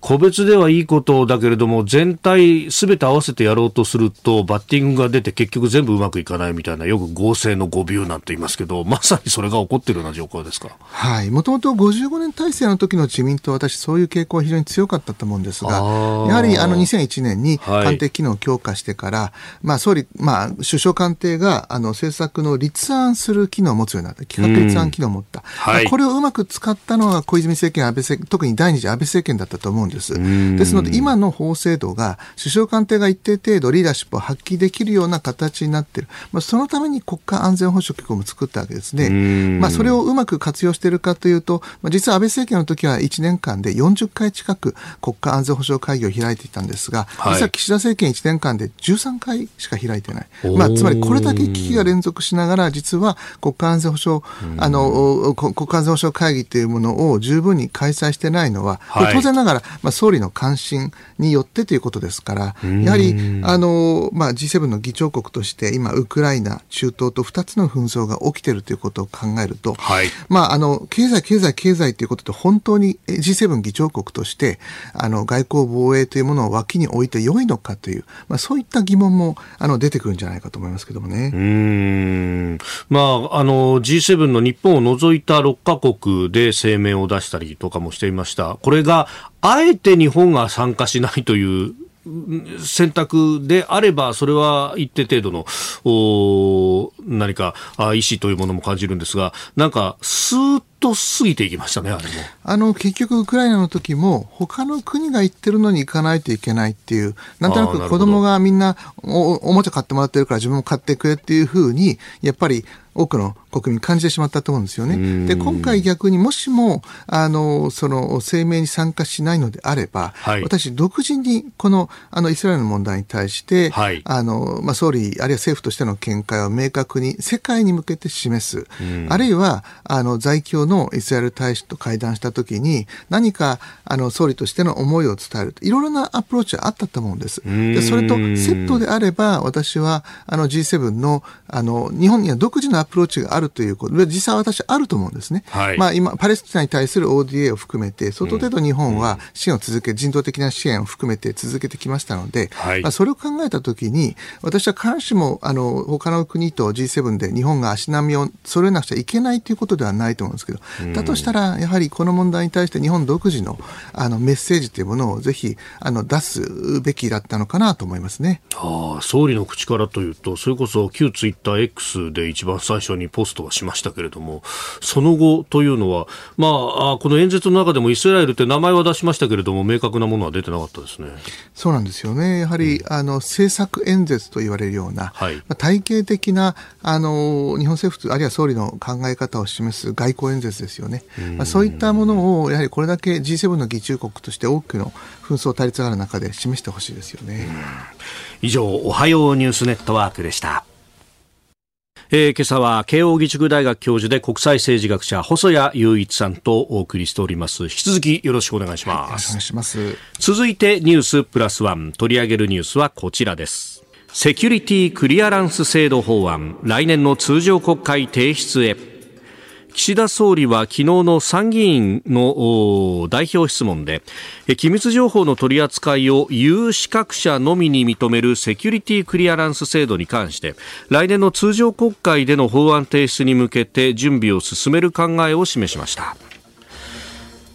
個別ではいいことだけれども、全体すべて合わせてやろうとすると、バッティングが出て結局全部うまくいかないみたいな、よく合成の誤謬なんて言いますけど、まさにそれが起こっているような状況ですか？はい。もともと55年体制の時の自民党、私そういう傾向は非常に強かったと思うんですが、やはりあの2001年に官邸機能を強化してから、はい、まあ総理、まあ首相官邸があの政策の立案する機能を持つようになった、企画立案機能を持った、はい、これをうまく使ったのが小泉政権、安倍政特に第二次安倍政権だったと思うんです。ですので、今の法制度が首相官邸が一定程度リーダーシップを発揮できるような形になっている、まあ、そのために国家安全保障局も作ったわけですね。まあ、それをうまく活用しているかというと、まあ、実は安倍政権の時は1年間で40回近く国家安全保障会議を開いていたんですが、はい、実は岸田政権1年間で13回しか開いてない。まあ、つまりこれだけ危機が連続しながら、実は国家安全保障、あの、国家安全保障会議というものを十分に開催してないのは、はい、当然ながら、まあ、総理の関心によってということですから、やはり、あの、まあ、G7 の議長国として、今、ウクライナ、中東と2つの紛争が起きているということを考えると、はい、まあ、あの、経済、経済、経済ということで、本当に G7 議長国として、あの、外交防衛というものを脇に置いて良いのかという、まあ、そういった疑問も、あの、出てくるんじゃないかとと思いますけどもね。うんまあ、あの G7 の日本を除いた6カ国で声明を出したりとかもしていました。これがあえて日本が参加しないという選択であれば、それは一定程度の何か意思というものも感じるんですが、なんか、スーッと過ぎていきましたね、あれも。あの、結局、ウクライナの時も、他の国が行ってるのに行かないといけないっていう、なんとなく子供がみんなおおもちゃ買ってもらってるから自分も買ってくれっていうふうに、やっぱり多くの国民感じてしまったと思うんですよね。で、今回逆にもしも、あの、その声明に参加しないのであれば、はい、私、独自にこの、あの、イスラエルの問題に対して、はい、あの、まあ、総理、あるいは政府としての見解を明確に世界に向けて示す。あるいは、あの、在京のイスラエル大使と会談したときに、何か、あの、総理としての思いを伝える。いろいろなアプローチはあったと思うんです。で、それとセットであれば、私は、あの、G7 の、あの、日本には独自のアプローチがあるということ、実際私あると思うんですね。はい、まあ今、パレスチナに対する ODA を含めて、相当程度日本は支援を続け、人道的な支援を含めて続けてきましたので、はい、まあそれを考えたときに、私は必ずしも、あの、他の国と G7 で日本が足並みを揃えなくちゃいけないということではないと思うんですけど、だとしたら、やはりこの問題に対して日本独自のあのメッセージというものをぜひあの出すべきだったのかなと思いますね。あ総理の口からというと、それこそ旧ツイッター X で一番最初にポストはしましたけれども、その後というのは、まあ、この演説の中でもイスラエルって名前は出しましたけれども、明確なものは出てなかったですね。そうなんですよね。やはり、うん、あの、政策演説と言われるような、はい、まあ、体系的な、あの、日本政府、あるいは総理の考え方を示す外交演説ですよね。まあ、そういったものを、やはりこれだけ G7 の議中国として多くの紛争対立がある中で示してほしいですよね。以上、おはようニュースネットワークでした。えー、今朝は慶應義塾大学教授で国際政治学者細谷雄一さんとお送りしております。引き続きよろしくお願いします、はい、よろしくお願いします。続いてニュースプラスワン取り上げるニュースはこちらです。セキュリティクリアランス制度法案来年の通常国会提出へ岸田総理は昨日の参議院の代表質問で機密情報の取り扱いを有資格者のみに認めるセキュリティクリアランス制度に関して来年の通常国会での法案提出に向けて準備を進める考えを示しました。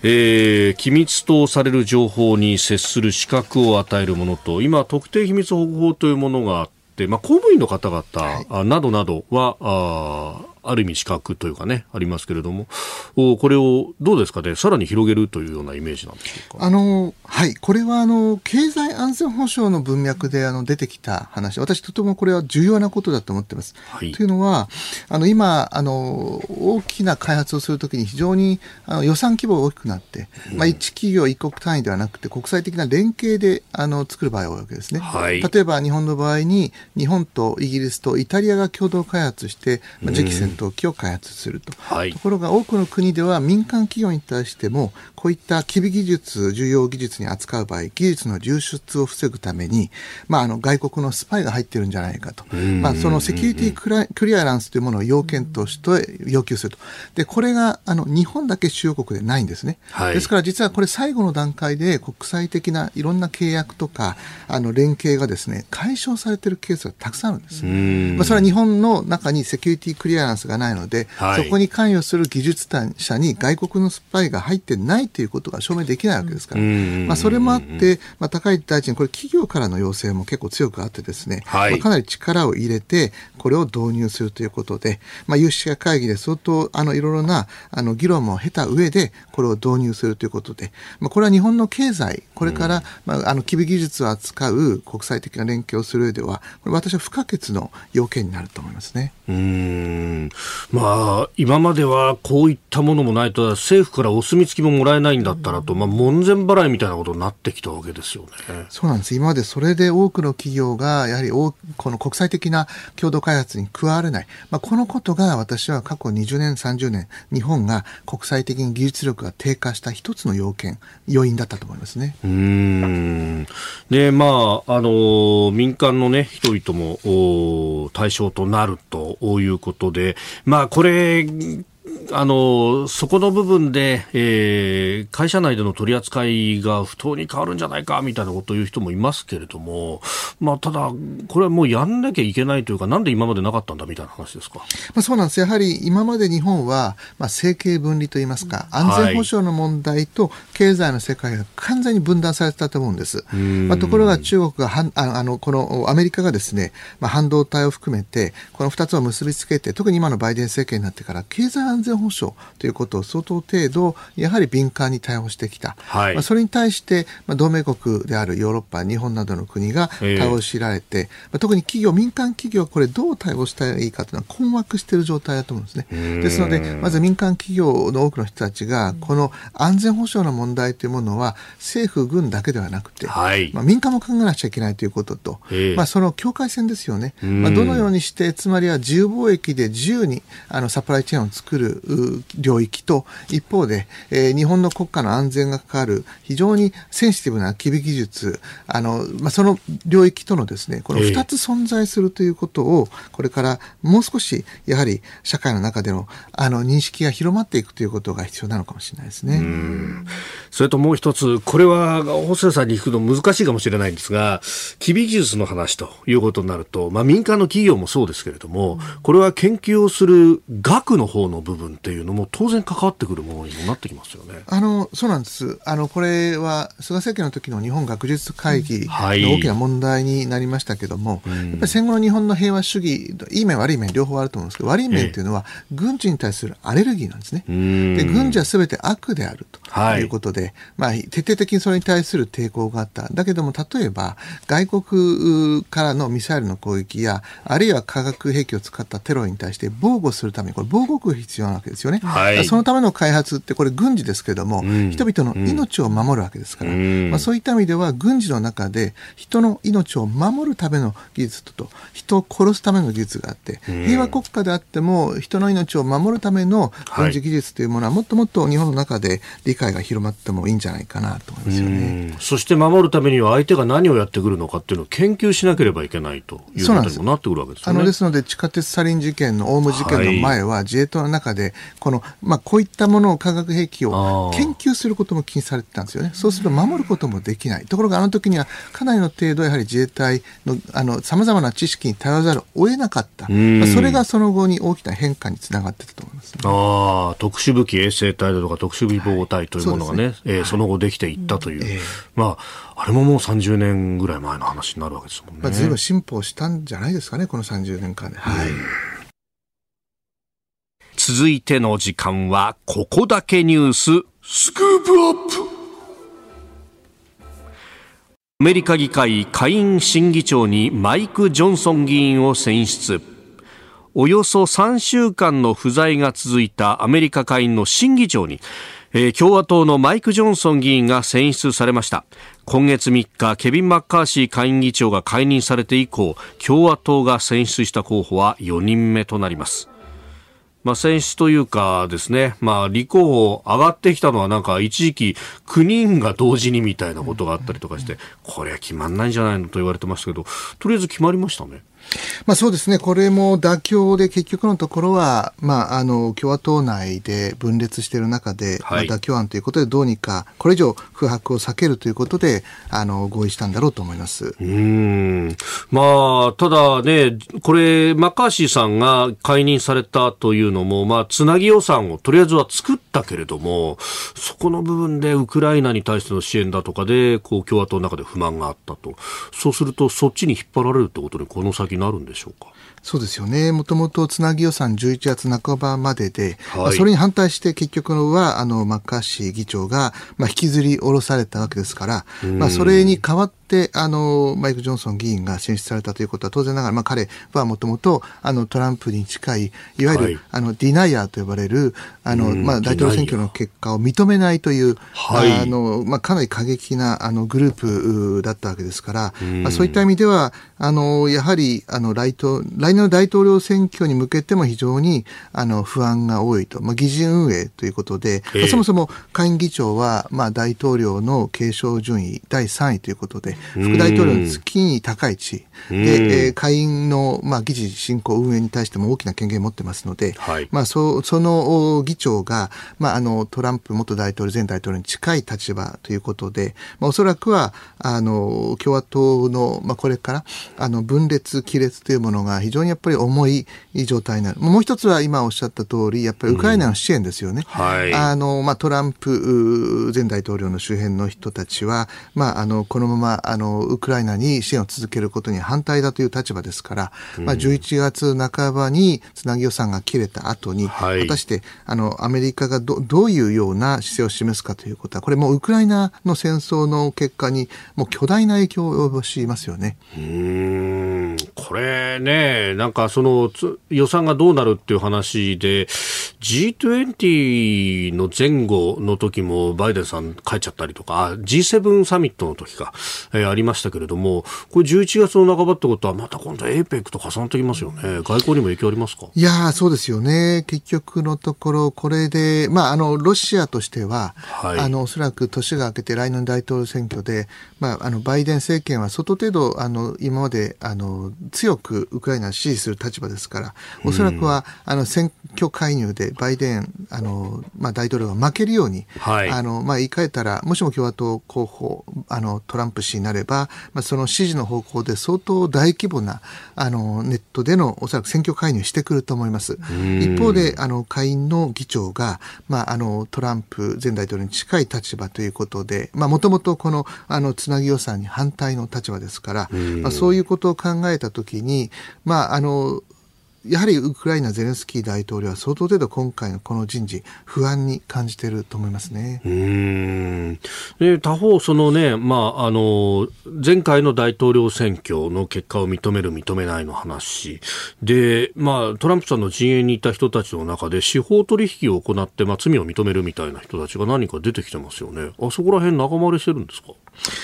えー、機密とされる情報に接する資格を与えるものと今、特定秘密保護法というものがあって、まあ、公務員の方々、などなどはあある意味資格というかね、ありますけれども、これをどうですかね、さらに広げるというようなイメージなんでしょうか？あの、はい、これはあの、経済安全保障の文脈であの出てきた話、私とてもこれは重要なことだと思ってます。はい、というのは、あの、今、あの、大きな開発をするときに非常にあの予算規模が大きくなって、うん、まあ、一企業一国単位ではなくて、国際的な連携であの作る場合が多いわけですね。はい、例えば日本の場合に、日本とイギリスとイタリアが共同開発して、まあ、次期戦闘機を開発すると、はい、ところが多くの国では民間企業に対してもこういった機微技術重要技術に扱う場合技術の流出を防ぐために、まあ、あの外国のスパイが入ってるんじゃないかと、まあ、そのセキュリティクリアランスというものを要件として要求すると。でこれがあの日本だけ主要国でないんですね、はい、ですから実はこれ最後の段階で国際的ないろんな契約とかあの連携がですね解消されているケースがたくさんあるんです。まあ、それは日本の中にセキュリティクリアランスがないので、はい、そこに関与する技術者に外国のスパイが入ってないということが証明できないわけですから、まあ、それもあって、まあ、高市大臣、これ企業からの要請も結構強くあってですね、はい、まあ、かなり力を入れて、これを導入するということで、まあ、有識者会議で相当あのいろいろなあの議論も経た上で、これを導入するということで、まあ、これは日本の経済、これから、まあ、あの機微技術を扱う国際的な連携をする上では、これ私は不可欠の要件になると思いますね。うんまあ、今まではこういったものもないと政府からお墨付きももらえないんだったらと、まあ、門前払いみたいなことになってきたわけですよね。そうなんです。今までそれで多くの企業がやはりこの国際的な共同開発に加われない、まあ、このことが私は過去20年、30年日本が国際的に技術力が低下した一つの要件要因だったと思いますね。うんでまああの民間のね人々も対象となるということで、まあ、これあのそこの部分で、えー、会社内での取り扱いが不当に変わるんじゃないかみたいなことを言う人もいますけれども、まあ、ただ、これはもうやんなきゃいけないというか、なんで今までなかったんだみたいな話ですか、まあ、そうなんです、やはり今まで日本は、まあ、政経分離といいますか、安全保障の問題と経済の世界が完全に分断されてたと思うんです。まあ、ところが中国がはああの、このアメリカがですね、まあ、半導体を含めて、この2つを結びつけて、特に今のバイデン政権になってから、経済安全保障ということを相当程度、やはり敏感に対応してきた。はい、まあ、それに対して、まあ、同盟国であるヨーロッパ、日本などの国が対応しられて、まあ、特に企業、民間企業はこれどう対応したらいいかというのは困惑している状態だと思うんですね。ですので、まず民間企業の多くの人たちが、この安全保障の問題というものは、政府、軍だけではなくて、はい、まあ、民間も考えなくちゃいけないということと、まあ、その境界線ですよね。まあ、どのようにして、つまりは自由貿易で自由にあのサプライチェーンを作る領域と、一方で、えー、日本の国家の安全がかかる非常にセンシティブな機微技術、あの、まあ、その領域とのですね、この2つ存在するということを、これからもう少し、やはり社会の中での、あの、認識が広まっていくということが必要なのかもしれないですね。それともう一つ、これは、細谷さんに聞くの難しいかもしれないんですが、機微技術の話ということになると、まあ、民間の企業もそうですけれども、これは研究をする学の方の部分っていうのも当然関わってくるものにもなってきますよね。あのそうなんです。あのこれは菅政権の時の日本学術会議の大きな問題になりましたけども、はい、やっぱり戦後の日本の平和主義、いい面悪い面両方あると思うんですけど、悪い面というのは軍事に対するアレルギーなんですね。で軍事はすべて悪であるとい。うことで、はい、まあ徹底的にそれに対する抵抗があった。だけども例えば外国からのミサイルの攻撃やあるいは化学兵器を使ったテロに対して防護するためにこれ防護服が必要なわけですよね。はい、そのための開発ってこれ軍事ですけれども、うん、人々の命を守るわけですから、うん、まあ、そういった意味では軍事の中で人の命を守るための技術と人を殺すための技術があって、平和国家であっても人の命を守るための軍事技術というものはもっともっと日本の中で理解が広まってもいいんじゃないかなと思いますよね。そして守るためには相手が何をやってくるのかっていうのを研究しなければいけないということにもなってくるわけですよね。あのですので地下鉄サリン事件のオウム事件の前は、自衛隊の中でこの、まあ、こういったものを化学兵器を研究することも禁止されてたんですよね。そうすると守ることもできない。ところがあの時にはかなりの程度やはり自衛隊のあの様々な知識に頼らざるを得なかった。まあ、それがその後に大きな変化につながってたと思います、ね、ああ、特殊武器衛生隊だとか特殊武器防護隊というものがね、はい、えー、その後できていったという。えー、まあ、あれももう30年ぐらい前の話になるわけですもんね。まあ、随分進歩したんじゃないですかね、この30年間で。はい。続いての時間は、ここだけニュース、スクープアップアメリカ議会下院審議長にマイク・ジョンソン議員を選出。およそ3週間の不在が続いたアメリカ下院の審議長に、えー、共和党のマイク・ジョンソン議員が選出されました。今月3日ケビン・マッカーシー下院議長が解任されて以降共和党が選出した候補は4人目となります。まあ、選出というかですね、まあ、立候補上がってきたのはなんか一時期9人が同時にみたいなことがあったりとかして、これは決まんないんじゃないのと言われてましたけど、とりあえず決まりましたね。まあ、そうですね、これも妥協で結局のところは、まあ、あの共和党内で分裂している中で、はい、まあ、妥協案ということで、どうにかこれ以上空白を避けるということであの合意したんだろうと思います。うん。まあ、ただね、これ、マッカーシーさんが解任されたというのも、まあ、つなぎ予算をとりあえずは作ったけれども、そこの部分でウクライナに対しての支援だとかで、こう共和党の中で不満があったと、そうすると、そっちに引っ張られるってことに、この先なるんでしょうか？そうですよね。もともとつなぎ予算11月半ばまでで、はい、それに反対して結局は、あの、マッカーシー議長が、まあ、引きずり下ろされたわけですから、まあ、それに代わっ、あの、マイク・ジョンソン議員が選出されたということは、当然ながら、まあ、彼はもともと、あの、トランプに近い、いわゆる、はい、あの、ディナイヤーと呼ばれる、あの、まあ、大統領選挙の結果を認めないという、はい、あの、まあ、かなり過激な、あの、グループだったわけですから、まあ、そういった意味では、あの、やはり、あの、来来年の大統領選挙に向けても非常に、あの、不安が多いと、まあ、議事運営ということで、えー、そもそも下院議長は、まあ、大統領の継承順位第3位ということで、副大統領の月に高い地位、で、えー、下院の、まあ、議事進行運営に対しても大きな権限を持ってますので、はい、まあ、そその議長が、まあ、あのトランプ元大統領、前大統領に近い立場ということで、まあ、おそらくはあの共和党の、まあ、これからあの分裂、亀裂というものが非常にやっぱり重い状態になる。もう一つは今おっしゃった通り、やっぱりウクライナの支援ですよね。うんはい、あのまあ、トランプ前大統領の周辺の人たちは、まあ、あのこのままあのウクライナに支援を続けることに反対だという立場ですから、うん、まあ、11月半ばにつなぎ予算が切れた後に、はい、果たしてあのアメリカがどどういうような姿勢を示すかということは、これもウクライナの戦争の結果にもう巨大な影響を及ぼしますよね。うんこれね、なんかその予算がどうなるっていう話で、G20 の前後の時もバイデンさん帰っちゃったりとか、G7 サミットの時か、えー、ありましたけれども、これ11月の半ばってことは、また今度 APEC と重なってきますよね。外交にも影響ありますか？いやそうですよね。結局のところ、これで、まあ、あの、ロシアとしては、はい、あの、おそらく年が明けて来年大統領選挙で、まあ、あの、バイデン政権は相当程度、あの、今まで、あの、強くウクライナを支持する立場ですから、おそらくは、あの、選挙介入でバイデン、あの、まあ、大統領が負けるように、はい、あの、まあ、言い換えたら、もしも共和党候補、あの、トランプ氏になれば、まあ、その支持の方向で相当大規模な、あの、ネットでのおそらく選挙介入してくると思います。一方で、あの、下院の議長が、まあ、あの、トランプ前大統領に近い立場ということで、まあ、もともとこの、あの、つなぎ予算に反対の立場ですから、まあ、そういうことを考えたときに、まあ、あの、やはりウクライナゼレンスキー大統領は相当程度今回のこの人事、不安に感じていると思いますね。うんで他方、そのね、まあ、あの、前回の大統領選挙の結果を認める、認めないの話。で、まあ、トランプさんの陣営にいた人たちの中で司法取引を行って、まあ、罪を認めるみたいな人たちが何か出てきてますよね。あそこら辺仲間割れしてるんですか？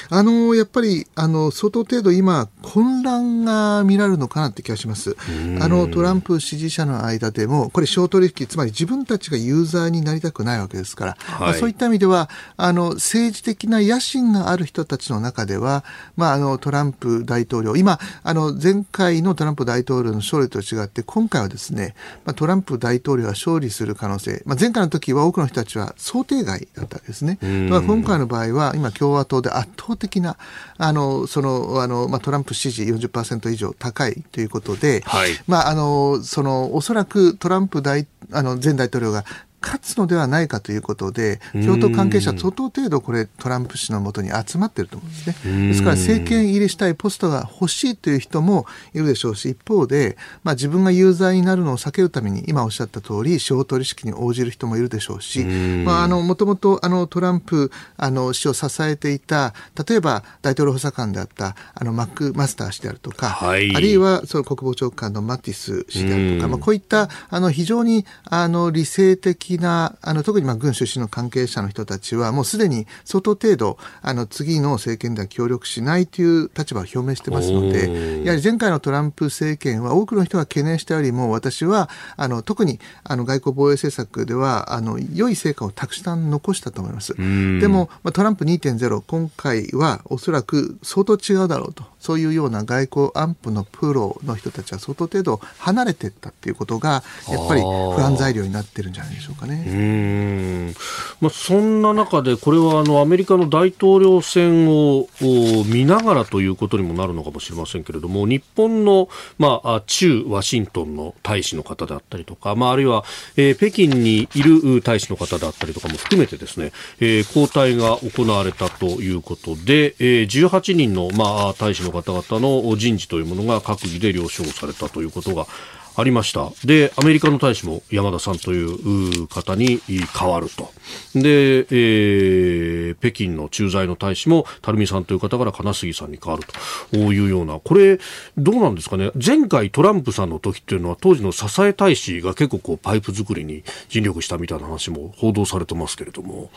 あの、やっぱり、あの、相当程度今、混乱が見られるのかなって気がします。あの、トランプ支持者の間でも、これ、小取引、つまり自分たちがユーザーになりたくないわけですから、はい、まあ、そういった意味では、あの、政治的な野心がある人たちの中では、まあ、あの、トランプ大統領、今、あの、前回のトランプ大統領の勝利と違って、今回はですね、まあ、トランプ大統領が勝利する可能性、まあ、前回の時は多くの人たちは想定外だったわけですね。まあ、今回の場合は、今、共和党で圧倒的な、あの、その、あの、まあ、トランプ支持40%以上高いということで、はい、まあ、あの、その、おそらくトランプ大、あの、前大統領が勝つのではないかということで、共闘関係者、相当程度これ、トランプ氏のもとに集まっていると思うんですね。ですから、政権入りしたいポストが欲しいという人もいるでしょうし、一方で、まあ、自分が有罪になるのを避けるために、今おっしゃった通り、司法取引に応じる人もいるでしょうし、まあ、あの、もともと、あの、トランプ、あの、氏を支えていた、例えば、大統領補佐官であった、あの、マック・マスター氏であるとか、はい、あるいは、その国防長官のマティス氏であるとか、まあ、こういった、あの、非常に、あの、理性的な、あの、特にまあ軍出身の関係者の人たちは、もうすでに相当程度、あの、次の政権では協力しないという立場を表明してますので、やはり前回のトランプ政権は多くの人が懸念したよりも、私は、あの、特に、あの、外交防衛政策では、あの、良い成果をたくさん残したと思います。でも、まあ、トランプ2.0、今回はおそらく相当違うだろうと。そういうような外交安保のプロの人たちは相当程度離れていったっていうことが、やっぱり不安材料になってるんじゃないでしょうかね。まあ、そんな中で、これはあのアメリカの大統領選を見ながらということにもなるのかもしれませんけれども、日本の、まあ、中ワシントンの大使の方であったりとか、まあ、あるいは、えー、北京にいる大使の方であったりとかも含めてですね、えー、交代が行われたということで、えー、18人の、まあ、大使の方方々の人事というものが閣議で了承されたということがありました。で、アメリカの大使も山田さんという方に変わると。で、えー、北京の駐在の大使も垂水さんという方から金杉さんに変わるというような、これ、どうなんですかね。前回トランプさんの時っていうのは当時の支え大使が結構こうパイプ作りに尽力したみたいな話も報道されてますけれども。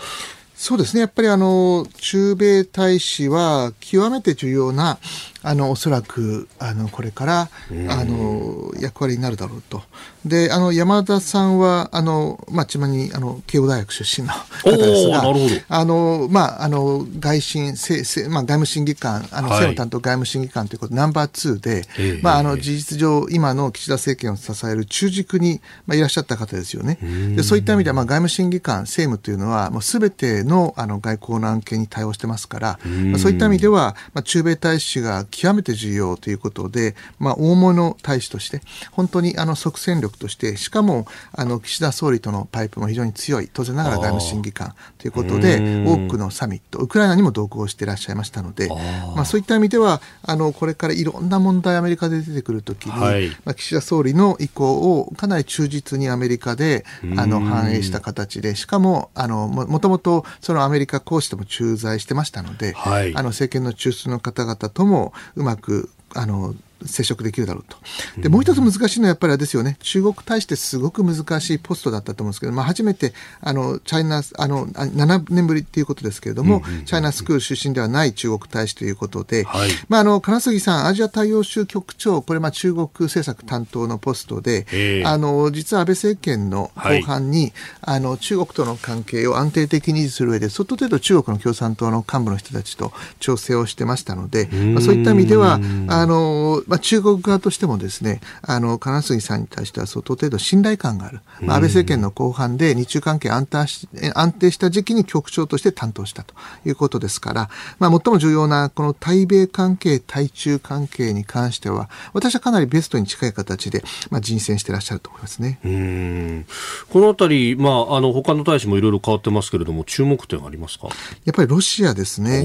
そうですね。やっぱりあの、駐米大使は極めて重要なあのおそらくあのこれからあの役割になるだろうと。で、あの山田さんはあのまあちなみにあの慶応大学出身の方ですが、あのまああの外審せせまあ外務審議官あの、はい、政務担当外務審議官ということナンバー2で、まああの事実上今の岸田政権を支える中軸にまあいらっしゃった方ですよね。でそういった意味ではまあ外務審議官政務というのはもうすべてのあの外交の案件に対応してますから、まあそういった意味ではまあ駐米大使が極めて重要ということで、まあ、大物大使として、本当にあの即戦力として、しかもあの岸田総理とのパイプも非常に強い、当然ながら外務審議官ということで、多くのサミット、ウクライナにも同行していらっしゃいましたので、まあ、そういった意味では、あのこれからいろんな問題、アメリカで出てくるときに、はい、まあ、岸田総理の意向をかなり忠実にアメリカであの反映した形で、しかもあのもともとそのアメリカ公使でも駐在してましたので、はい、あの政権の中枢の方々ともうまくあの接触できるだろうと。で、もう一つ難しいのはやっぱりあれですよね。中国大使ってすごく難しいポストだったと思うんですけど、まあ初めて、あの、チャイナ、あの、7年ぶりっていうことですけれども、チャイナスクール出身ではない中国大使ということで、はい、まああの、金杉さん、アジア太陽州局長、これまあ中国政策担当のポストで、あの、実は安倍政権の後半に、はい、あの、中国との関係を安定的に維持する上で、相当程度中国の共産党の幹部の人たちと調整をしてましたので、まあ、そういった意味では、あの、まあ中国側としてもですね、あの、金杉さんに対しては相当程度信頼感がある。まあ、安倍政権の後半で日中関係安定し安定した時期に局長として担当したということですから、まあ、最も重要なこの対米関係、対中関係に関しては、私はかなりベストに近い形で、まあ、人選していらっしゃると思いますね。うんこのあたり、まあ、あの、他の大使もいろいろ変わってますけれども、注目点ありますか？やっぱりロシアですね。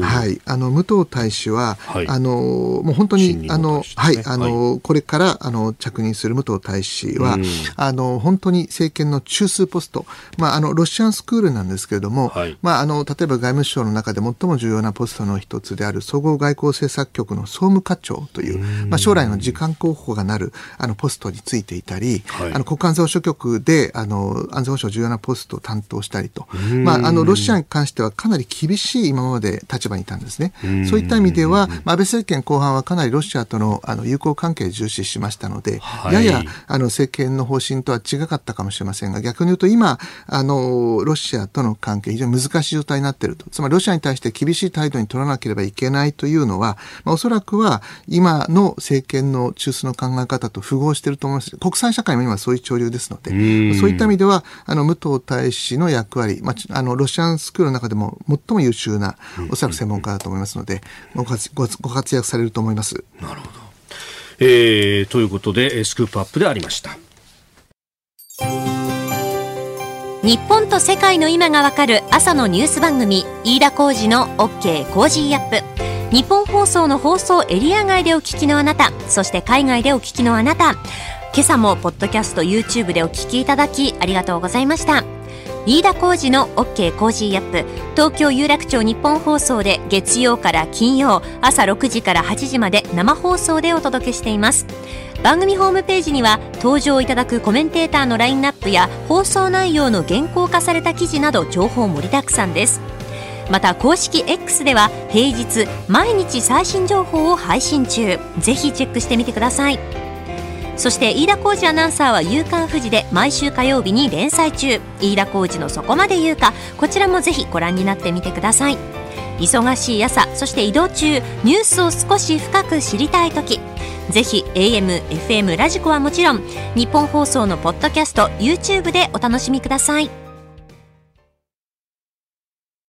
はい。あの、武藤大使は、はい、あの、もう本当に、あの、はい、あの、はい、これからあの着任する武藤大使は、うん、あの本当に政権の中枢ポスト、まあ、あのロシアンスクールなんですけれども、はい、まあ、あの例えば外務省の中で最も重要なポストの一つである総合外交政策局の総務課長という、うん、まあ、将来の次官候補がなるあのポストについていたり、はい、あの国家安全保障局であの安全保障重要なポストを担当したりと、まあ、あのロシアに関してはかなり厳しい今まで立場にいたんですね。そういった意味では、まあ、安倍政権後半はかなりロシアとのあの友好関係重視しましたので、はい、ややあの政権の方針とは違かったかもしれませんが、逆に言うと今、あのロシアとの関係、非常に難しい状態になっていると、つまりロシアに対して厳しい態度に取らなければいけないというのは、まあ、おそらくは今の政権の中枢の考え方と符合していると思います。国際社会も今そういう潮流ですので、そういった意味では、あの武藤大使の役割、まあ、あのロシアンスクールの中でも最も優秀な、おそらく専門家だと思いますので、ご活躍されると思います。なるほど。えー、ということでスクープアップでありました。日本と世界の今がわかる朝のニュース番組飯田浩二の OK コージーアップ。日本放送の放送エリア外でお聞きのあなたそして海外でお聞きのあなた。今朝もポッドキャスト YouTube でお聞きいただきありがとうございました。飯田浩二の OK コージーアップ。東京有楽町ニッポン放送で月曜から金曜朝6時から8時まで生放送でお届けしています。番組ホームページには登場いただくコメンテーターのラインナップや放送内容の原稿化された記事など情報盛りだくさんです。また公式 X では平日毎日最新情報を配信中。ぜひチェックしてみてください。そして飯田浩二アナウンサーは「夕刊富士」で毎週火曜日に連載中。飯田浩二の「そこまで言うか」こちらもぜひご覧になってみてください。忙しい朝そして移動中ニュースを少し深く知りたい時。ぜひ AM、FM、ラジコはもちろん日本放送のポッドキャスト YouTube でお楽しみください。